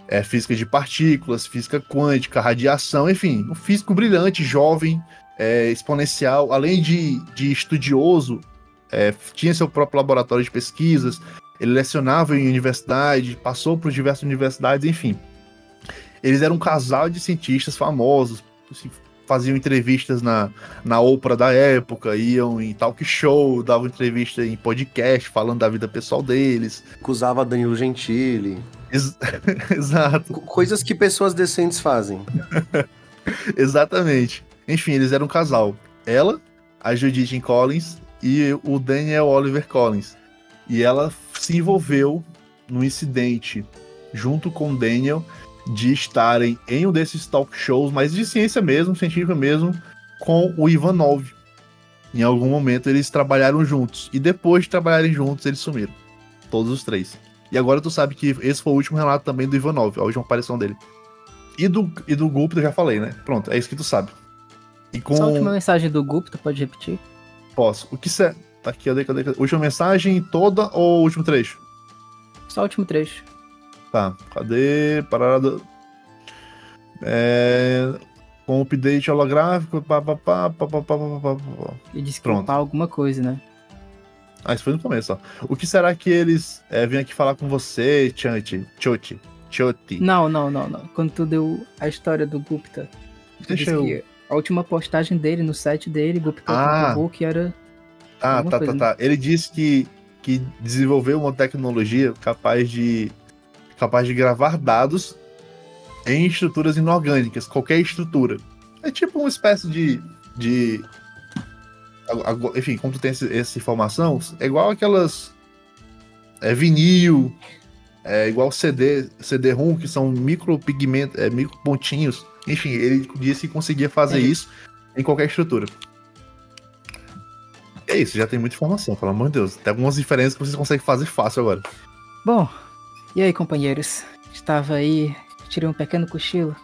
é, física de partículas, física quântica, radiação, enfim, um físico brilhante, jovem, é, exponencial, além de, de estudioso, é, tinha seu próprio laboratório de pesquisas, ele lecionava em universidade, passou por diversas universidades, enfim. Eles eram um casal de cientistas famosos, assim, faziam entrevistas na, na Oprah da época, iam em talk show, davam entrevista em podcast, falando da vida pessoal deles. Acusava Danilo Gentili. Ex- Exato. Co- Coisas que pessoas decentes fazem. Exatamente. Enfim, eles eram um casal. Ela, a Judith Collins e o Daniel Oliver Collins. E ela se envolveu num incidente junto com o Daniel de estarem em um desses talk shows, mas de ciência mesmo, científica mesmo, com o Ivanov. Em algum momento eles trabalharam juntos. E depois de trabalharem juntos, eles sumiram. Todos os três. E agora tu sabe que esse foi o último relato também do Ivanov, a última aparição dele. E do, e do Gupta eu já falei, né? Pronto, é isso que tu sabe. E com. Só a última mensagem do Gupta, pode repetir? Posso. O que você. Tá aqui, cadê, cadê, cadê? Última mensagem toda ou último trecho? Só o último trecho. Tá, cadê? Parada. É... Com update holográfico, papapá, papapá, papapá. E desculpar alguma coisa, né? Ah, isso foi no começo, ó. O que será que eles é, vêm aqui falar com você, Chanti? Choti? Choti? Não, não, não, não. Quando tu deu a história do Gupta, Deixa eu... a última postagem dele no site dele, Gupta ah. que era. Ah, tá, tá, coisa, tá, né? tá. Ele disse que, que desenvolveu uma tecnologia capaz de capaz de gravar dados em estruturas inorgânicas, qualquer estrutura. É tipo uma espécie de. de enfim, como tu tem esse- essa informação, é igual aquelas. É vinil, é igual CD, CD-ROM, que são micropigmentos, é, micro pontinhos. Enfim, ele disse que conseguia fazer É. isso em qualquer estrutura. É isso, já tem muita informação, pelo amor de Deus. Tem algumas diferenças que vocês conseguem fazer fácil agora. Bom, e aí, companheiros? Estava aí, tirei um pequeno cochilo.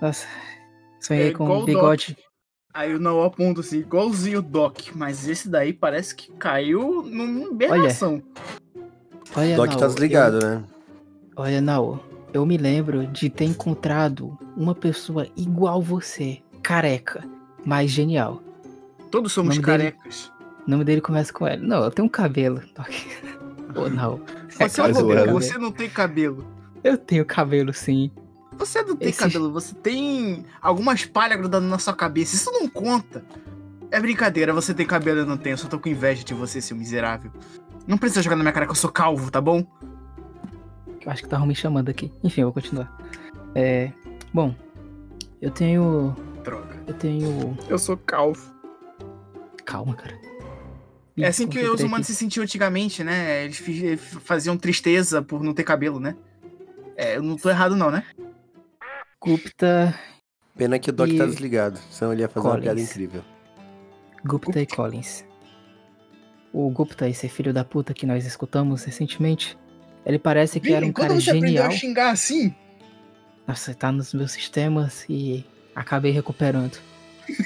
Nossa, sonhei É com um o bigode. Aí o Noah aponta assim, igualzinho o Doc, mas esse daí parece que caiu numa berração. Olha, Doc Nao, tá desligado, né? eu- olha, Nao, eu me lembro de ter encontrado uma pessoa igual você, careca, mas genial. Todos somos dele- carecas. O nome dele começa com L. Não, eu tenho um cabelo. Doc. Ô, não. Você, é você não tem cabelo. Eu tenho cabelo, sim. Você não tem Esse- cabelo, você tem algumas palhas grudando na sua cabeça. Isso não conta. É brincadeira, você tem cabelo e eu não tenho. Eu só tô com inveja de você, seu miserável. Não precisa jogar na minha cara que eu sou calvo, tá bom? Eu acho que estavam me chamando aqui. Enfim, eu vou continuar. É. Bom, eu tenho. Droga. Eu tenho. Eu sou calvo. Calma, cara. É assim que os humanos aqui. se sentiam antigamente, né? Eles eles faziam tristeza por não ter cabelo, né? É, eu não tô errado não, né? Gupta, Pena que o Doc E- tá desligado, senão ele ia fazer uma Collins. piada incrível. Gupta e Collins. o Gupta, esse filho da puta que nós escutamos recentemente, ele parece que era um Vini, quando cara você aprendeu genial. a xingar assim? Nossa, tá nos meus sistemas e acabei recuperando.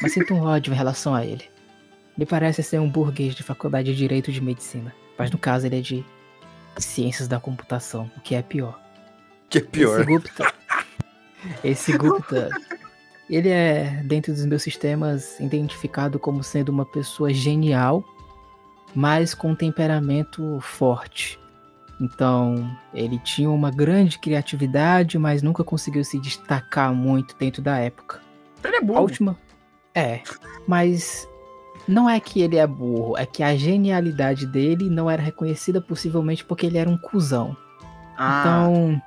Mas sinto um ódio em relação a ele. Ele parece ser um burguês de faculdade de Direito de Medicina. Mas no caso ele é de Ciências da Computação, o que é pior. Que é pior. Esse Gupta. Esse Gupta. Ele é, dentro dos meus sistemas, identificado como sendo uma pessoa genial, mas com um temperamento forte. Então, ele tinha uma grande criatividade, mas nunca conseguiu se destacar muito dentro da época. Ele é A burro. última. É, mas não é que ele é burro, é que a genialidade dele não era reconhecida possivelmente porque ele era um cuzão. Ah, Então,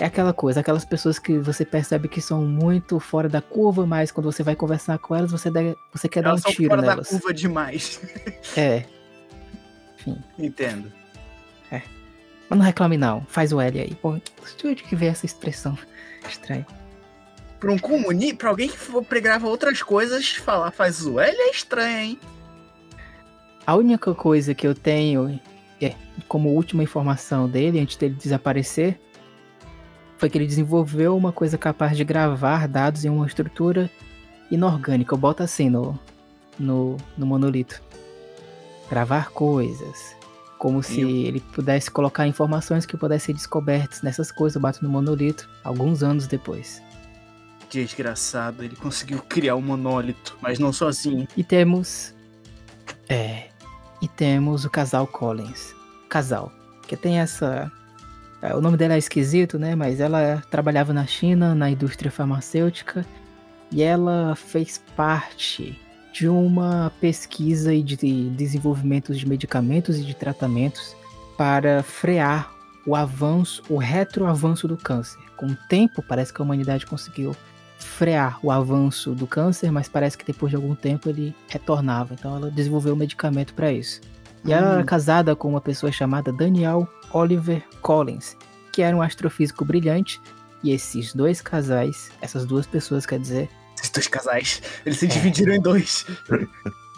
é aquela coisa, aquelas pessoas que você percebe que são muito fora da curva, mas quando você vai conversar com elas, você, dá- você quer dar um elas são tiro fora da nelas. curva demais. É, Entendo. mas não reclame não, faz o L aí. Pô, de onde que veio essa expressão estranha? Pra um comuni... pra alguém que for grava outras coisas, falar faz o L é estranho, hein? A única coisa que eu tenho é, como última informação dele, antes dele desaparecer, foi que ele desenvolveu uma coisa capaz de gravar dados em uma estrutura inorgânica. Eu boto assim no, no, no monolito. Gravar coisas. Como se ele pudesse colocar informações que pudessem ser descobertas nessas coisas. Eu bato no monolito alguns anos depois. Desgraçado, ele conseguiu criar um monólito, mas não sozinho. E temos. É. E temos o casal Collins. Casal. Que tem essa. é, O nome dela é esquisito, né? Mas ela trabalhava na China, na indústria farmacêutica. E ela fez parte de uma pesquisa e de desenvolvimento de medicamentos e de tratamentos para frear o avanço, o retroavanço do câncer. Com o tempo, parece que a humanidade conseguiu frear o avanço do câncer, mas parece que depois de algum tempo ele retornava. Então ela desenvolveu um medicamento para isso. E ela era Hum. casada com uma pessoa chamada Daniel Oliver Collins, que era um astrofísico brilhante. E esses dois casais, essas duas pessoas, quer dizer, Esses dois casais, eles se dividiram em dois.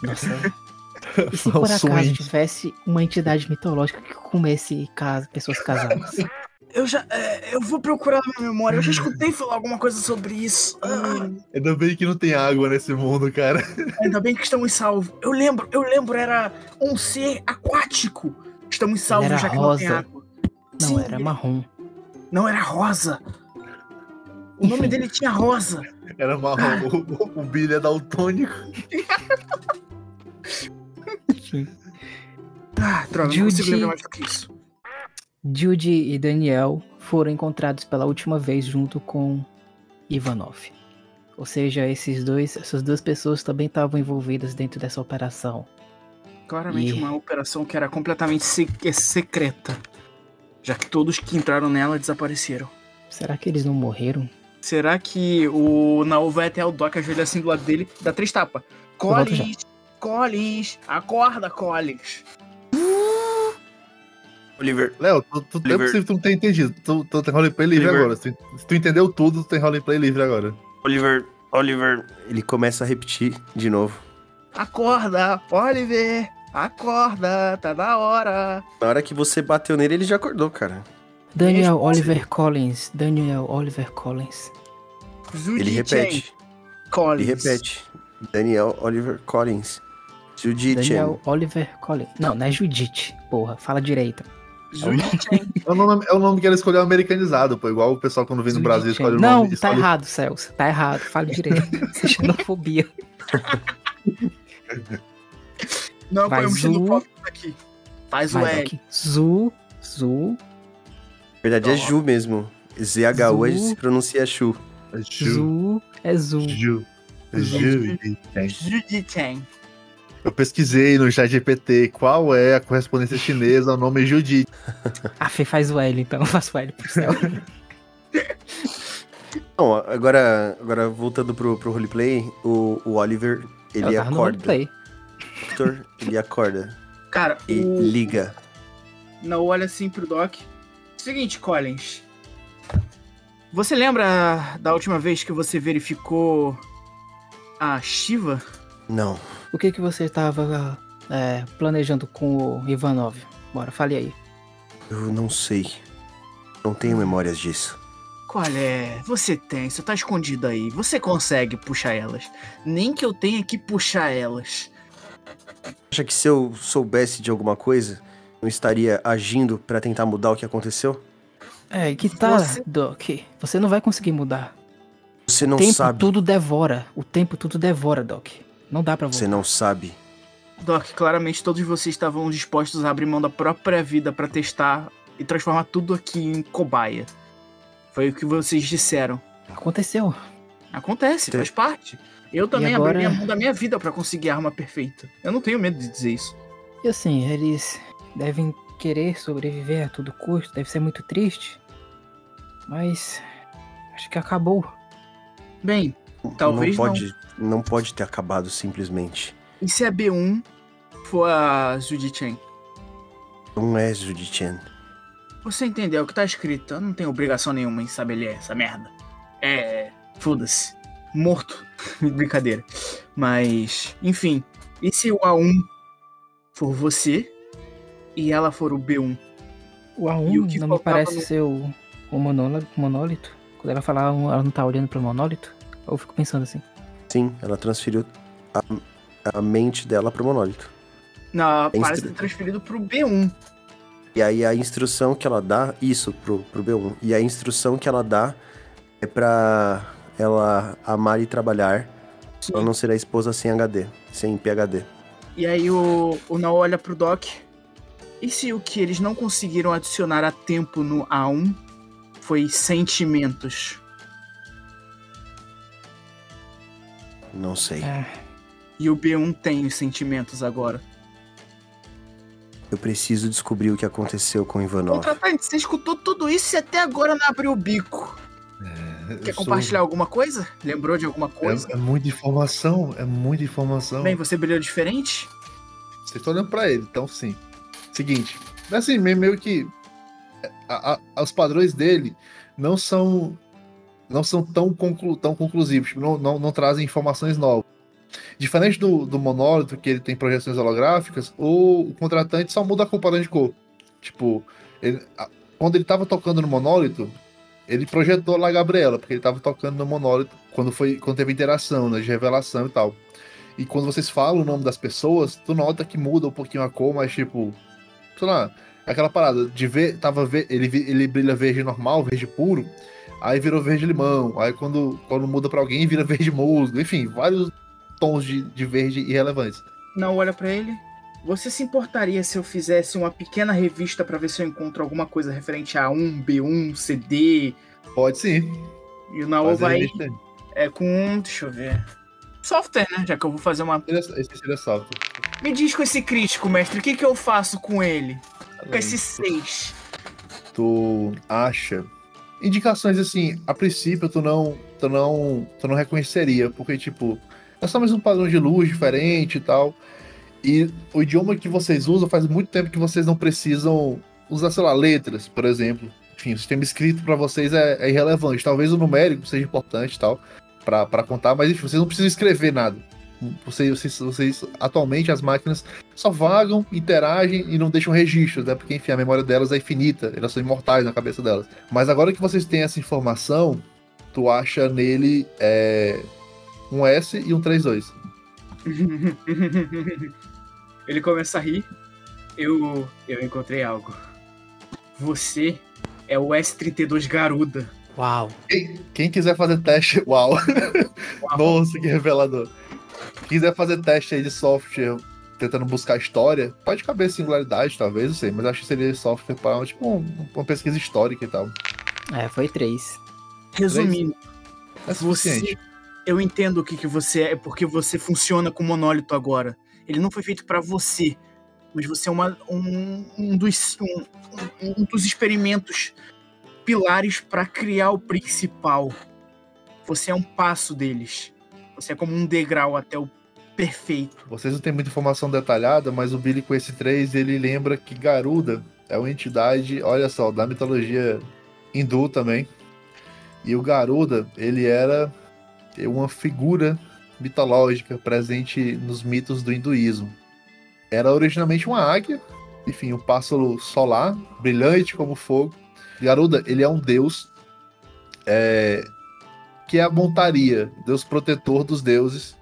nossa. E se por acaso tivesse uma entidade mitológica que comesse pessoas casadas? Eu já. é, eu vou procurar na minha memória. Eu já escutei falar alguma coisa sobre isso. Ah, Ainda bem que não tem água nesse mundo, cara. ainda bem que estamos salvos. Eu lembro, eu lembro, era um ser aquático. Estamos salvos era já que não tem rosa. água. Não, Sim, era marrom. Não era rosa. O nome dele tinha rosa. Era marrom. O, o Billy é daltônico. Ah, droga, não Judy. consigo lembrar mais do que isso. Judy e Daniel foram encontrados pela última vez junto com Ivanov. Ou seja, esses dois, essas duas pessoas também estavam envolvidas dentro dessa operação. Claramente E- uma operação que era completamente se- secreta. Já que todos que entraram nela desapareceram. Será que eles não morreram? Será que o Naul vai até o Doc ajoelha assim do lado dele, dá três tapas? Collins, Collins, acorda, Collins. Oliver, Léo, tu, tu, é Oliver. possível que tu não tenha entendido. Tu, tu tem roleplay livre Oliver. agora. Se tu, se tu entendeu tudo, tu tem roleplay livre agora. Oliver, Oliver. Ele começa a repetir de novo. Acorda, Oliver, acorda, tá na hora. Na hora que você bateu nele, ele já acordou, cara. Daniel. Oliver Collins. Daniel Oliver Collins. Judy Ele repete. Collins. Ele repete. Daniel Oliver Collins. Judy Daniel Oliver Collins. Não, não é Judite. Porra, fala direito. É o, nome, é o nome que ela escolheu americanizado, pô. Igual o pessoal quando vem no Brasil escolhe o Não, nome. tá escolhe- errado, Celso. Tá errado. Fale direito. Isso é xenofobia. Não Vai, apoiamos Zu. xenofóbicos aqui. Faz o L. Zu. Zu. Na verdade é. Ju mesmo. ZHU Zu. se pronuncia Chu. Ju. Zu. É Zu. Ju. Zu. Ju. Judy Chen. Eu pesquisei no chat GPT qual é a correspondência chinesa ao nome Judite. A Fê faz o L, então eu faço o L pro céu. Bom, agora, agora voltando pro, pro roleplay, o, o Oliver, ele eu acorda. roleplay. Victor, ele acorda Cara, e o... liga. Não olha assim pro Doc. Seguinte, Collins. Você lembra da última vez que você verificou a Shiva? Não. O que que você estava é, planejando com o Ivanov? Bora, fale aí. Eu não sei. Não tenho memórias disso. Qual é? Você tem, você tá escondido aí. Você consegue puxar elas. Nem que eu tenha que puxar elas. Acha que se eu soubesse de alguma coisa, eu estaria agindo pra tentar mudar o que aconteceu? É, que tá, Você- Doc. Você não vai conseguir mudar. Você O não tempo sabe. tudo devora. O tempo tudo devora, Doc. Não dá pra voltar. Você não sabe. Doc, claramente todos vocês estavam dispostos a abrir mão da própria vida pra testar e transformar tudo aqui em cobaia. Foi o que vocês disseram. Aconteceu. Acontece, Te- faz parte. Eu também agora- abriria mão da minha vida pra conseguir a arma perfeita. Eu não tenho medo de dizer isso. E assim, eles devem querer sobreviver a todo custo. Deve ser muito triste. Mas. Acho que acabou. Bem, Talvez não pode, não. pode ter acabado simplesmente. e se a B1 for a Judy Chen? Não é Judy Chen. Você entendeu o que tá escrito? Eu não tenho obrigação nenhuma em saber ler essa merda. É. Foda-se. Morto. Brincadeira. Mas, enfim. E se o A1 for você e ela for o B1? O E A1 o que não me parece no- ser o, o monóli- monólito. Quando ela falar, ela não tá olhando pro monólito. Eu fico pensando assim. Sim, ela transferiu a, a mente dela pro monólito. Não, É parece instru- ter transferido pro B1. E aí a instrução que ela dá, isso pro, pro B1. E a instrução que ela dá é pra ela amar e trabalhar. Sim. Ela não será esposa sem HD, sem PHD. E aí o, o Nao olha pro Doc. E se o que eles não conseguiram adicionar a tempo no A1 foi sentimentos? Não sei. É, E o B1 tem os sentimentos agora. Eu preciso descobrir o que aconteceu com o Ivanov. Contratante, você escutou tudo isso e até agora não abriu o bico. Quer Eu sou- compartilhar alguma coisa? Lembrou de alguma coisa? É, é muita informação, é muita informação. Bem, você brilhou diferente? Vocês estão olhando pra ele, então sim. Seguinte, assim, meio meio que a- a- os padrões dele não são não são tão, conclu, tão conclusivos, não, não, não trazem informações novas. Diferente do, do monólito, que ele tem projeções holográficas, o, contratante só muda a comparando de cor. Tipo, ele- a- quando ele tava tocando no monólito, ele projetou lá a Gabriela, porque ele tava tocando no monólito quando, foi, quando teve interação, né, de revelação e tal. E quando vocês falam o nome das pessoas, tu nota que muda um pouquinho a cor, mas tipo, sei lá, aquela parada de ver, tava ver, ele, ele brilha verde normal, verde puro, aí virou verde limão, aí quando, quando muda pra alguém vira verde musgo, enfim, vários tons de, de verde irrelevantes. Não olha pra ele. Você se importaria se eu fizesse uma pequena revista pra ver se eu encontro alguma coisa referente a 1, B1, CD? Pode sim. E o Nao vai é com, deixa eu ver. Software, né? Já que eu vou fazer uma. Esse esse seria software. Me diz com esse crítico, mestre, o que que eu faço com ele? Com esse 6. tu acha indicações assim, a princípio tu não, tu não, tu não reconheceria, porque tipo, é só mais um padrão de luz diferente e tal. E o idioma que vocês usam faz muito tempo que vocês não precisam usar, sei lá, letras, por exemplo. Enfim, o sistema escrito para vocês é, é irrelevante. Talvez o numérico seja importante e tal, pra contar, mas enfim, vocês não precisam escrever nada. Vocês, vocês, vocês, atualmente, as máquinas só vagam, interagem e não deixam registros, né? Porque, enfim, a memória delas é infinita, elas são imortais na cabeça delas. Mas agora que vocês têm essa informação, tu acha nele é, um S e um 32. Ele começa a rir. Eu, eu encontrei algo. Você é o S32 Garuda. Uau. Quem, quem quiser fazer teste, uau! Nossa, que revelador. Quiser fazer teste aí de software tentando buscar história, pode caber singularidade, talvez, não sei, mas acho que seria software para tipo um- uma pesquisa histórica e tal. É, foi três. Resumindo, É suficiente. você, eu entendo o que, que você é, porque você funciona com monólito agora. Ele não foi feito pra você, mas você é uma, um, um dos, um, um- um dos experimentos pilares pra criar o principal. Você é um passo deles. Você é como um degrau até o perfeito. Vocês não têm muita informação detalhada, mas o Billy com esse 3, ele lembra que Garuda é uma entidade, olha só, da mitologia hindu também. E o Garuda, ele era uma figura mitológica presente nos mitos do hinduísmo. era originalmente uma águia, enfim, um pássaro solar, brilhante como fogo. Garuda, ele é um deus é, que é a montaria, deus protetor dos deuses,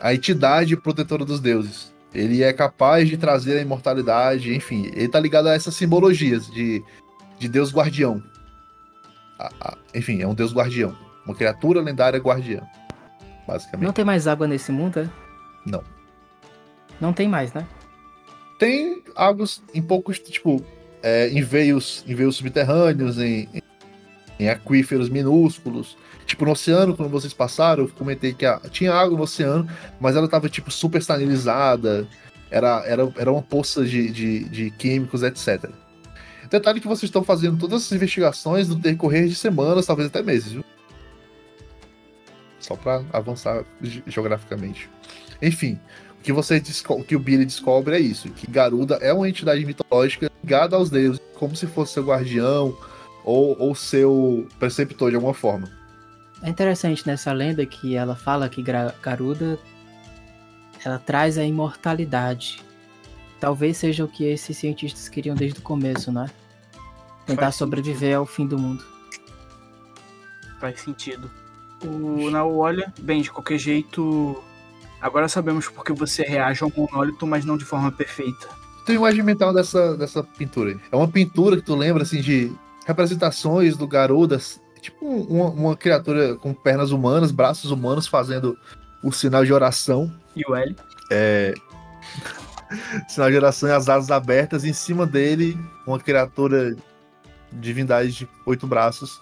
a entidade protetora dos deuses. Ele é capaz de trazer a imortalidade, enfim, ele tá ligado a essas simbologias de, de deus guardião. A- a- enfim, é um deus guardião, uma criatura lendária guardiã, basicamente. Não tem mais água nesse mundo, é? Não. Não tem mais, né? tem águas em poucos, tipo, é, em veios, em veios subterrâneos, em, em, em aquíferos minúsculos. Tipo, no oceano, quando vocês passaram, eu comentei que a- tinha água no oceano, mas ela tava, tipo, super sanilizada. Era, era, era uma poça de, de, de químicos, etc. Detalhe que vocês estão fazendo todas essas investigações no decorrer de semanas, talvez até meses, viu? Só pra avançar ge- geograficamente. Enfim, o que você o que o Billy descobre é isso, que Garuda é uma entidade mitológica ligada aos deuses, como se fosse seu guardião ou, ou seu preceptor de alguma forma. É interessante nessa lenda que ela fala que Garuda ela traz a imortalidade. Talvez seja o que esses cientistas queriam desde o começo, né? Tentar Faz sobreviver ao fim do mundo. Faz sentido. O Nao olha, bem, de qualquer jeito. Agora sabemos porque você reage ao monólito, mas não de forma perfeita. Tem uma imagem mental dessa, dessa pintura. aí. É uma pintura que tu lembra, assim, de representações do Garuda, tipo um- uma, uma criatura com pernas humanas, braços humanos, fazendo o sinal de oração. E o L? É... sinal de oração e as asas abertas. Em cima dele, uma criatura divindade de oito braços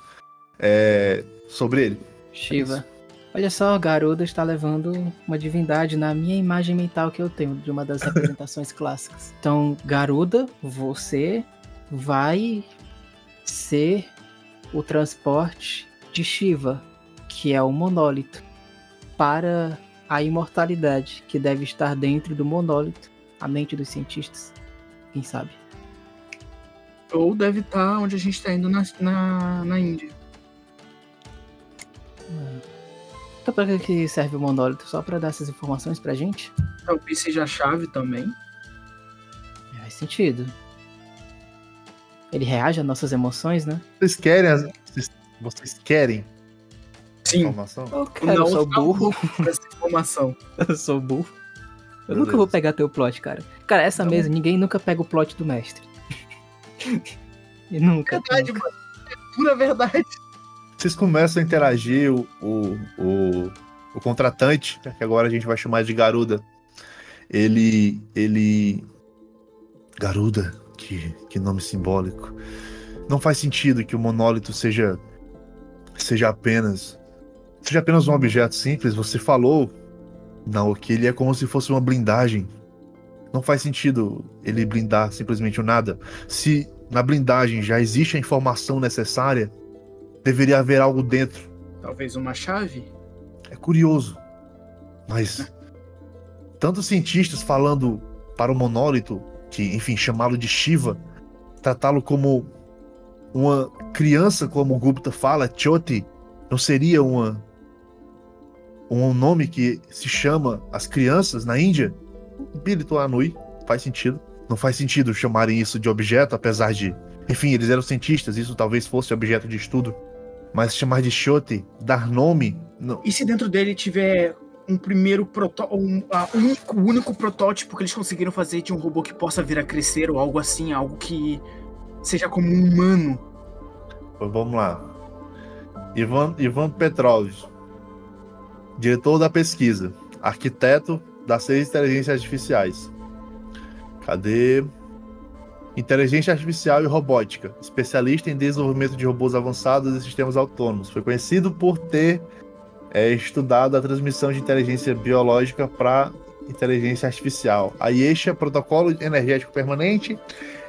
é, sobre ele. Shiva. Olha só, Garuda está levando uma divindade na minha imagem mental que eu tenho de uma das representações clássicas. Então, Garuda, você vai ser o transporte de Shiva, que é o monólito, para a imortalidade que deve estar dentro do monólito, a mente dos cientistas. Quem sabe? Ou deve estar onde a gente está indo na, na, na Índia. Então, para que serve o monólito? Só para dar essas informações pra gente? Talvez seja a chave também. Faz sentido. Ele reage às nossas emoções, né? Vocês querem as- vocês, vocês querem Sim, informação? Eu quero, eu Nao sou burro. essa informação. Eu sou burro. Eu Beleza. nunca vou pegar teu plot, cara. Cara, essa Não. mesa, ninguém nunca pega o plot do mestre. e nunca. Verdade, nunca. mano. É pura verdade. Vocês começam a interagir, o, o, o, o contratante, que agora a gente vai chamar de Garuda, ele. ele. Garuda, que, que nome simbólico. Não faz sentido que o monólito seja. seja apenas. seja apenas um objeto simples. Você falou, não, que ele é como se fosse uma blindagem. Não faz sentido ele blindar simplesmente o nada. Se na blindagem já existe a informação necessária, deveria haver algo dentro. Talvez uma chave? É curioso. Mas tantos cientistas falando para o monólito, que, enfim, chamá-lo de Shiva, tratá-lo como uma criança, como Gupta fala, Choti, não seria uma um nome que se chama as crianças na Índia? Bilito Anui, faz sentido. Não faz sentido chamarem isso de objeto, apesar de, enfim, eles eram cientistas, isso talvez fosse objeto de estudo. Mas chamar de Shoti, dar nome, não, E se dentro dele tiver um primeiro protótipo, um, a único, único protótipo que eles conseguiram fazer de um robô que possa vir a crescer ou algo assim, algo que seja como um humano? Vamos lá. Ivan, Ivan Petrov, diretor da pesquisa, arquiteto das seis inteligências artificiais. Cadê? Inteligência artificial e robótica, especialista em desenvolvimento de robôs avançados e sistemas autônomos. Foi conhecido por ter é, estudado a transmissão de inteligência biológica para inteligência artificial. A Yesha, protocolo energético permanente,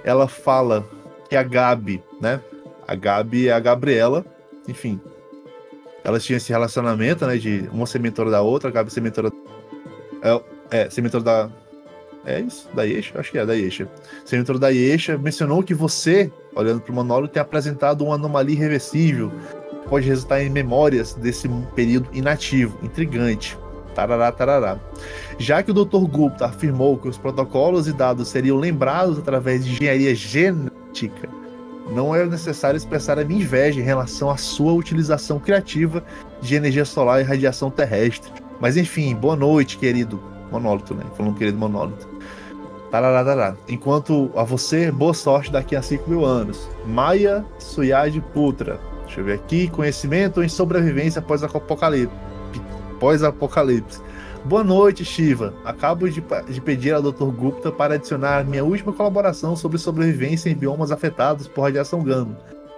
ela fala que a Gabi, né? A Gabi é a Gabriela, enfim. Elas tinham esse relacionamento, né? De uma ser mentora da outra, a Gabi ser mentora. É, é ser mentora da. É isso? Da Yesha? Acho que é, da Yesha. Ser mentora da Yesha mencionou que você, olhando para o monólogo, tem apresentado uma anomalia irreversível. Pode resultar em memórias desse período inativo, intrigante. Tarará, tarará. Já que o Dr. Gupta afirmou que os protocolos e dados seriam lembrados através de engenharia genética, não é necessário expressar a minha inveja em relação à sua utilização criativa de energia solar e radiação terrestre. Mas enfim, boa noite, querido monólito, né? Falando querido monólito. Tarará, tarará. Enquanto a você, boa sorte daqui a 5 mil anos. Maia Suyad Putra. Deixa eu ver aqui. Conhecimento em sobrevivência pós-apocalipse. Pós-apocalipse. Boa noite, Shiva. Acabo de, de, pedir ao Dr. Gupta para adicionar minha última colaboração sobre sobrevivência em biomas afetados por radiação gama.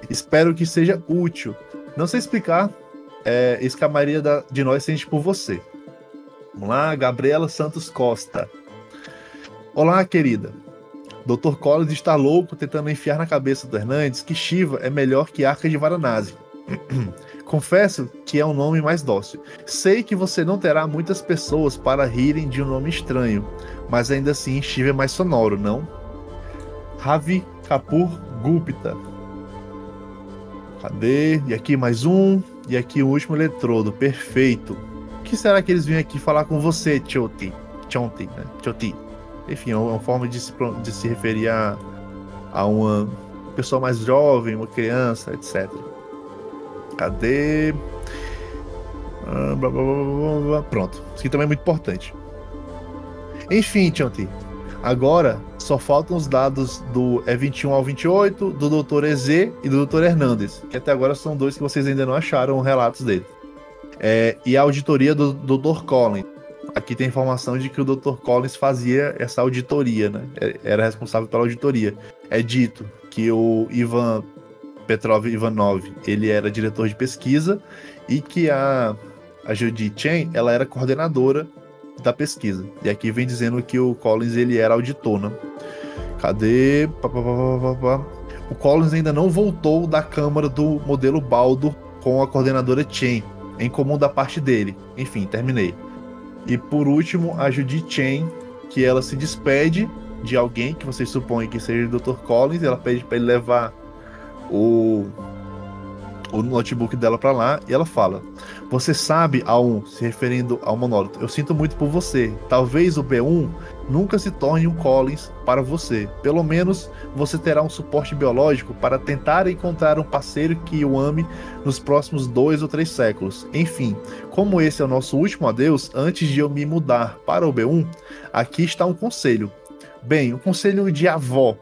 Espero que seja útil. Não sei explicar é, isso que a da, de nós sente por você. Vamos lá, Gabriela Santos Costa. Olá, querida. Dr. Collins está louco tentando enfiar na cabeça do Hernandes que Shiva é melhor que Arca de Varanasi. Confesso que é um nome mais dócil. Sei que você não terá muitas pessoas para rirem de um nome estranho, mas ainda assim Shiva é mais sonoro, não? Ravi Kapur Gupta. Cadê? E aqui mais um. E aqui o último eletrodo. Perfeito. O que será que eles vêm aqui falar com você, Choti? Chonti, né? Choti. Enfim, é uma forma de se, de se referir a, a uma pessoa mais jovem, uma criança, etc. Cadê? Ah, blá, blá, blá, Pronto. Isso aqui também é muito importante. Enfim, Chanti. Agora só faltam os dados do E21 ao 28, do Dr. EZ e do Dr. Hernandes, que até agora são dois que vocês ainda não acharam relatos dele. É, e a auditoria do, do Dr. Collins. Aqui tem informação de que o Dr. Collins fazia essa auditoria, né? É, era responsável pela auditoria. É dito que o Ivan Petrov Ivanov, ele era diretor de pesquisa e que a, a Judy Chen, ela era coordenadora da pesquisa. E aqui vem dizendo que o Collins ele era auditor, né? Cadê? O Collins ainda não voltou da câmara do modelo Baldo com a coordenadora Chen, em comum da parte dele. Enfim, terminei. E por último, a Judy Chen, que ela se despede de alguém que vocês supõem que seja o Dr. Collins, ela pede para ele levar o o notebook dela para lá e ela fala: Você sabe, A1, se referindo ao monólito, eu sinto muito por você. Talvez o B1 nunca se torne um Collins para você. Pelo menos você terá um suporte biológico para tentar encontrar um parceiro que o ame nos próximos dois ou três séculos. Enfim, como esse é o nosso último adeus, antes de eu me mudar para o B1, aqui está um conselho. Bem, um conselho de avó,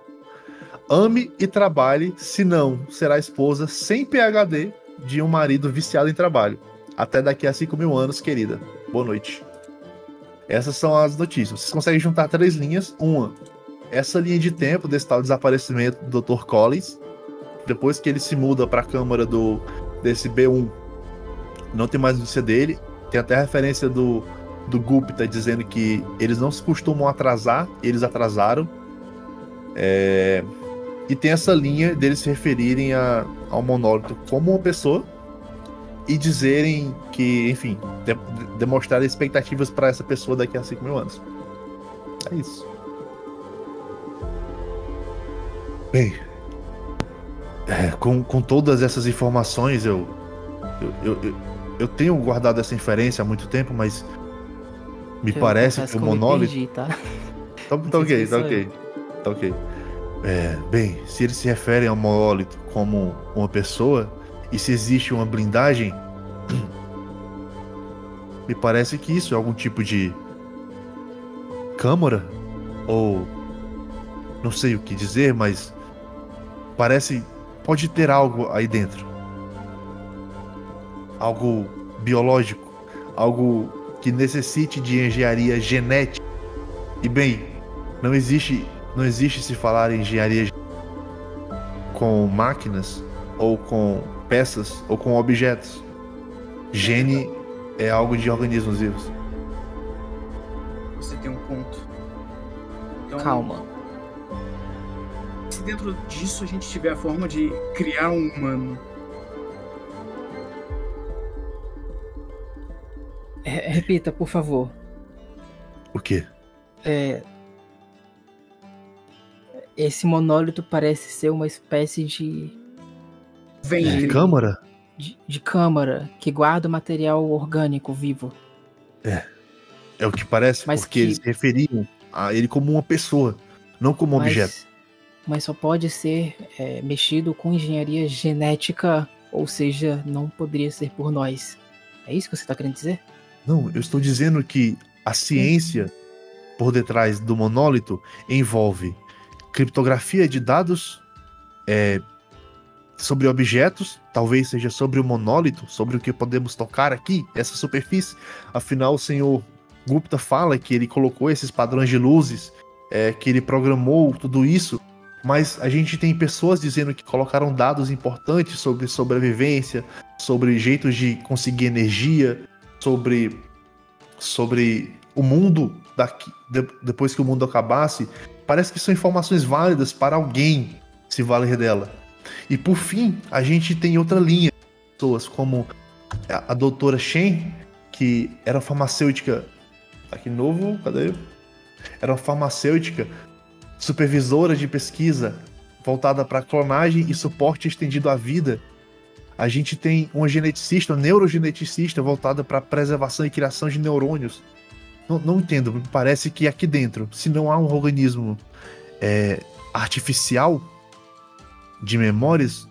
Ame e trabalhe, senão será esposa sem PHD de um marido viciado em trabalho. Até daqui a 5 mil anos, querida. Boa noite. Essas são as notícias. Vocês conseguem juntar três linhas. Uma, essa linha de tempo desse tal desaparecimento do Dr. Collins. Depois que ele se muda para a câmara do desse B1, não tem mais notícia dele. Tem até a referência do, do Gupta dizendo que eles não se costumam atrasar, eles atrasaram. É, e tem essa linha deles se referirem a, ao monólito como uma pessoa e dizerem que, enfim, de, demonstrar expectativas para essa pessoa daqui a 5 mil anos. É isso. Bem, é, com, com todas essas informações, eu eu, eu, eu, tenho guardado essa inferência há muito tempo, mas me eu parece que o monólito. Perdi, tá? Tá, tá ok, tá ok. Tá ok. É, bem, se eles se referem ao monólito como uma pessoa, e se existe uma blindagem, me parece que isso é algum tipo de câmara ou não sei o que dizer, mas parece pode ter algo aí dentro. Algo biológico, algo que necessite de engenharia genética. E bem, não existe não existe se falar em engenharia com máquinas ou com peças ou com objetos. Gene é algo de organismos vivos. Você tem um ponto. Então, Calma. Se dentro disso a gente tiver a forma de criar um humano. Repita, por favor. O quê? É, esse monólito parece ser uma espécie de. Ventre. De câmara? De, de câmara que guarda o material orgânico vivo. É, É o que parece, Mas porque que- eles referiam a ele como uma pessoa, não como um objeto. Mas, mas só pode ser é, mexido com engenharia genética, ou seja, não poderia ser por nós. É isso que você tá querendo dizer? Não, eu estou dizendo que a ciência por detrás do monólito envolve criptografia de dados é, sobre objetos, talvez seja sobre o monólito, sobre o que podemos tocar aqui, essa superfície. Afinal, o senhor Gupta fala que ele colocou esses padrões de luzes, é, que ele programou tudo isso, mas a gente tem pessoas dizendo que colocaram dados importantes sobre sobrevivência, sobre jeitos de conseguir energia, sobre sobre o mundo daqui, de- depois que o mundo acabasse, parece que são informações válidas para alguém se valer dela. E por fim, a gente tem outra linha, pessoas como a, a doutora Shen, que era farmacêutica aqui novo, cadê? Era farmacêutica supervisora de pesquisa voltada para clonagem e suporte estendido à vida. A gente tem uma geneticista, uma neurogeneticista voltada para preservação e criação de neurônios. Não, não entendo, parece que aqui dentro, se não há um organismo é, artificial de memórias,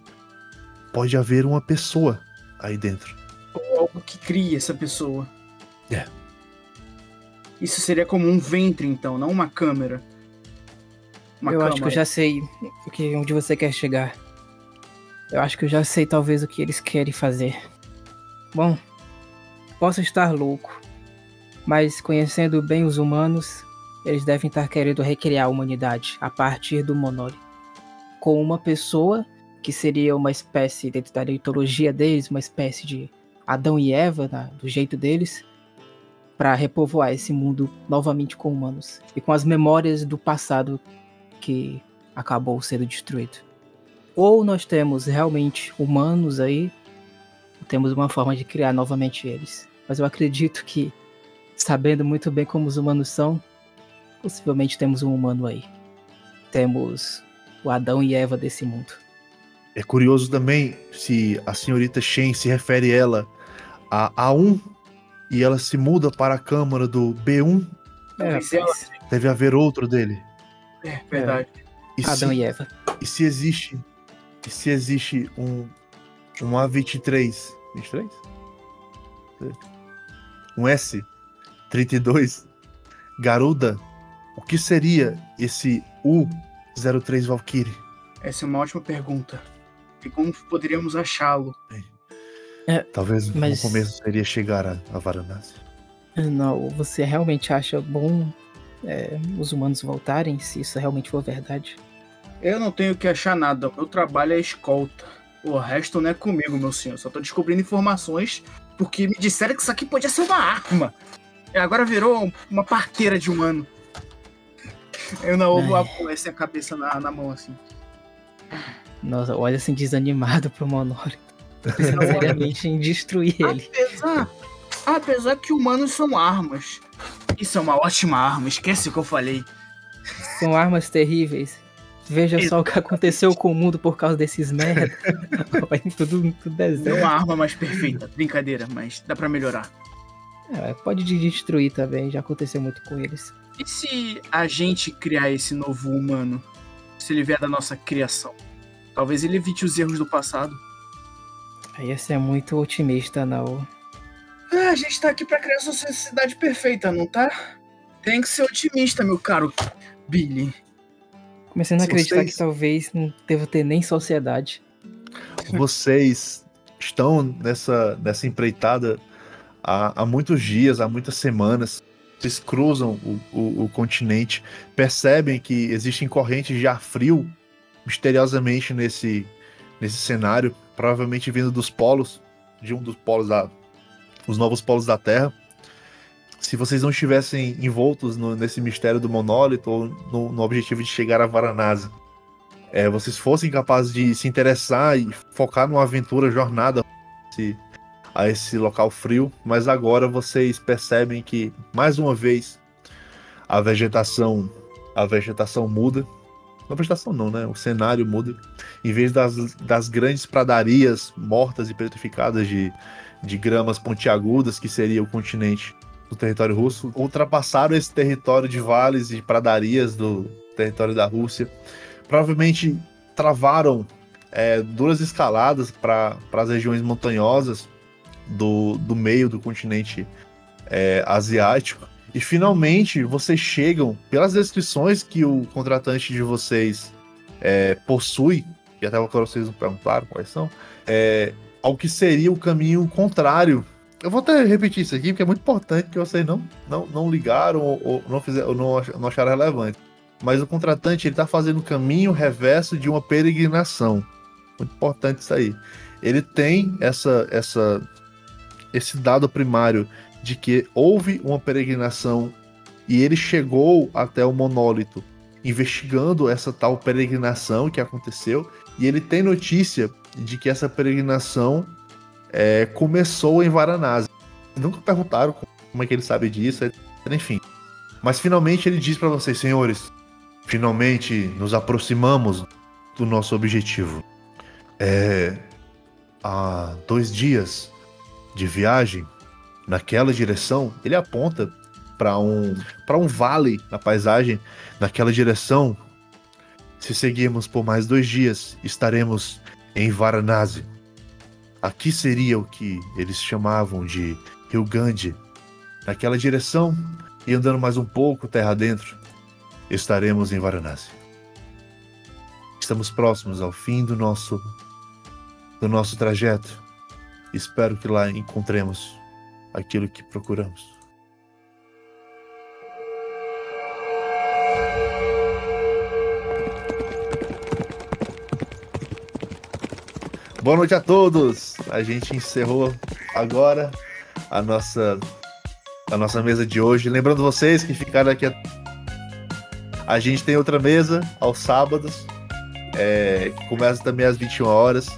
pode haver uma pessoa aí dentro. Ou algo que cria essa pessoa. É. Isso seria como um ventre, então, não uma câmera. Uma eu acho que eu já sei o que, onde você quer chegar. Eu acho que eu já sei talvez o que eles querem fazer. Bom, posso estar louco, mas conhecendo bem os humanos, eles devem estar querendo recriar a humanidade a partir do monólito. Com uma pessoa que seria uma espécie, dentro da mitologia deles, uma espécie de Adão e Eva, na- do jeito deles, para repovoar esse mundo novamente com humanos e com as memórias do passado que acabou sendo destruído. Ou nós temos realmente humanos aí, temos uma forma de criar novamente eles. Mas eu acredito que, sabendo muito bem como os humanos são, possivelmente temos um humano aí. Temos o Adão e Eva desse mundo. É curioso também se a senhorita Shen se refere ela a A1 e ela se muda para a câmara do B1, Talvez É, deve haver outro dele. É, verdade. E Adão se, e Eva. e se existe e se existe um um A23, 23? Um S32 Garuda, o que seria esse U03 Valkyrie? Essa é uma ótima pergunta. E como poderíamos achá-lo? Talvez Mas- no começo seria chegar a, a Varanasi. Não, você realmente acha bom é, os humanos voltarem, se isso realmente for verdade? Eu não tenho que achar nada. Meu trabalho é escolta. O resto não é comigo, meu senhor. Só tô descobrindo informações porque me disseram que isso aqui podia ser uma arma. E agora virou uma parteira de humano. Eu não ouvo Ai. a a cabeça na, na mão assim. Nossa, olha assim desanimado pro monólito. Tô pensando seriamente em destruir ele. Apesar, apesar que humanos são armas. Isso é uma ótima arma. Esquece o que eu falei. São armas terríveis. Veja só o que aconteceu com o mundo por causa desses merda. Tudo, tudo Não é deserto. uma arma mais perfeita. Brincadeira, mas dá pra melhorar. É, pode de- destruir também, já aconteceu muito com eles. E se a gente criar esse novo humano? Se ele vier da nossa criação? Talvez ele evite os erros do passado. Aí esse é muito otimista, não. Ah, a gente tá aqui pra criar essa sociedade perfeita, não tá? Tem que ser otimista, meu caro Billy. Começando a acreditar vocês- que talvez não deva ter nem sociedade. Vocês estão nessa, nessa empreitada há, há muitos dias, há muitas semanas. Vocês cruzam o, o- o continente, percebem que existem correntes de ar frio misteriosamente nesse, nesse cenário, provavelmente vindo dos polos, de um dos polos da. os novos polos da Terra. Se vocês não estivessem envoltos no- nesse mistério do monólito ou no, no objetivo de chegar a Varanasi, é, vocês fossem capazes de se interessar e focar numa aventura, jornada esse- a esse local frio, mas agora vocês percebem que mais uma vez a vegetação a vegetação muda. Não a vegetação não, né? O cenário muda. Em vez das, das grandes pradarias mortas e petrificadas de, de gramas pontiagudas que seria o continente, do território russo, ultrapassaram esse território de vales e pradarias do território da Rússia. Provavelmente travaram é, duras escaladas para as regiões montanhosas do, do meio do continente é, asiático. E finalmente vocês chegam, pelas descrições que o contratante de vocês é, possui, e até agora vocês não perguntaram quais são, é, ao que seria o caminho contrário. Eu vou até repetir isso aqui, porque é muito importante que vocês não, não, não ligaram ou, ou não, fizeram, ou não, não acharam relevante. Mas o contratante ele está fazendo o caminho reverso de uma peregrinação. Muito importante isso aí. Ele tem essa, essa, esse dado primário de que houve uma peregrinação e ele chegou até o monólito investigando essa tal peregrinação que aconteceu e ele tem notícia de que essa peregrinação é, começou em Varanasi. Nunca perguntaram como é que ele sabe disso, enfim. Mas finalmente ele diz para vocês, senhores, finalmente nos aproximamos do nosso objetivo. É, há dois dias de viagem naquela direção, ele aponta para um, para um vale na paisagem, naquela direção. Se seguirmos por mais dois dias, estaremos em Varanasi. Aqui seria o que eles chamavam de Rio Gandhi. Naquela direção, e andando mais um pouco terra dentro, estaremos em Varanasi. Estamos próximos ao fim do nosso do nosso trajeto. Espero que lá encontremos aquilo que procuramos. Boa noite a todos. A gente encerrou agora a nossa a nossa mesa de hoje. Lembrando vocês que ficaram aqui. A, a gente tem outra mesa aos sábados, é, que começa também às 21 horas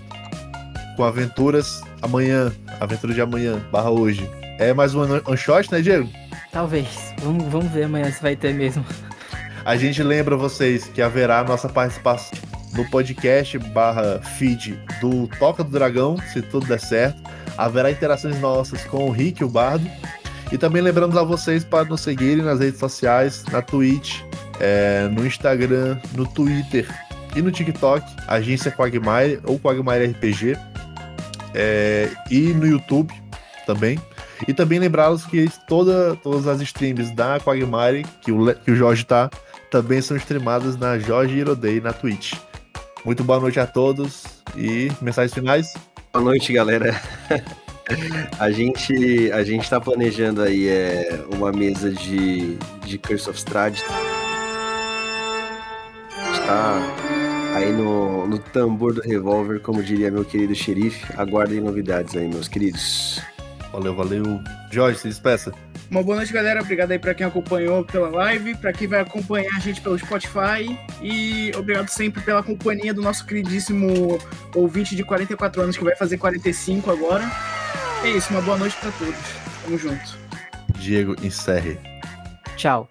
com aventuras amanhã, aventura de amanhã, barra hoje. É mais um one shot, né, Diego? Talvez. Vamos, vamos ver amanhã se vai ter mesmo. A gente lembra vocês que haverá nossa participação no podcast barra feed do Toca do Dragão, se tudo der certo. Haverá interações nossas com o Rick, o Bardo. E também lembramos a vocês para nos seguirem nas redes sociais, na Twitch, é, no Instagram, no Twitter e no TikTok, agência Quagmire ou Quagmire RPG é, e no YouTube também. E também lembrá-los que toda, todas as streams da Quagmire, que o, que o Jorge tá, também são streamadas na Jorge Irodei na Twitch. Muito boa noite a todos e mensagens finais. Boa noite, galera. a gente a gente tá planejando aí é, uma mesa de, de Curse of Strahd. A gente tá aí no, no tambor do revólver, como diria meu querido xerife. Aguardem novidades aí, meus queridos. Valeu, valeu. Jorge, se despeça. Uma boa noite, galera. Obrigado aí para quem acompanhou pela live, para quem vai acompanhar a gente pelo Spotify e obrigado sempre pela companhia do nosso queridíssimo ouvinte de 44 anos que vai fazer 45 agora. É isso, uma boa noite para todos. Tamo junto. Diego, encerre. Tchau.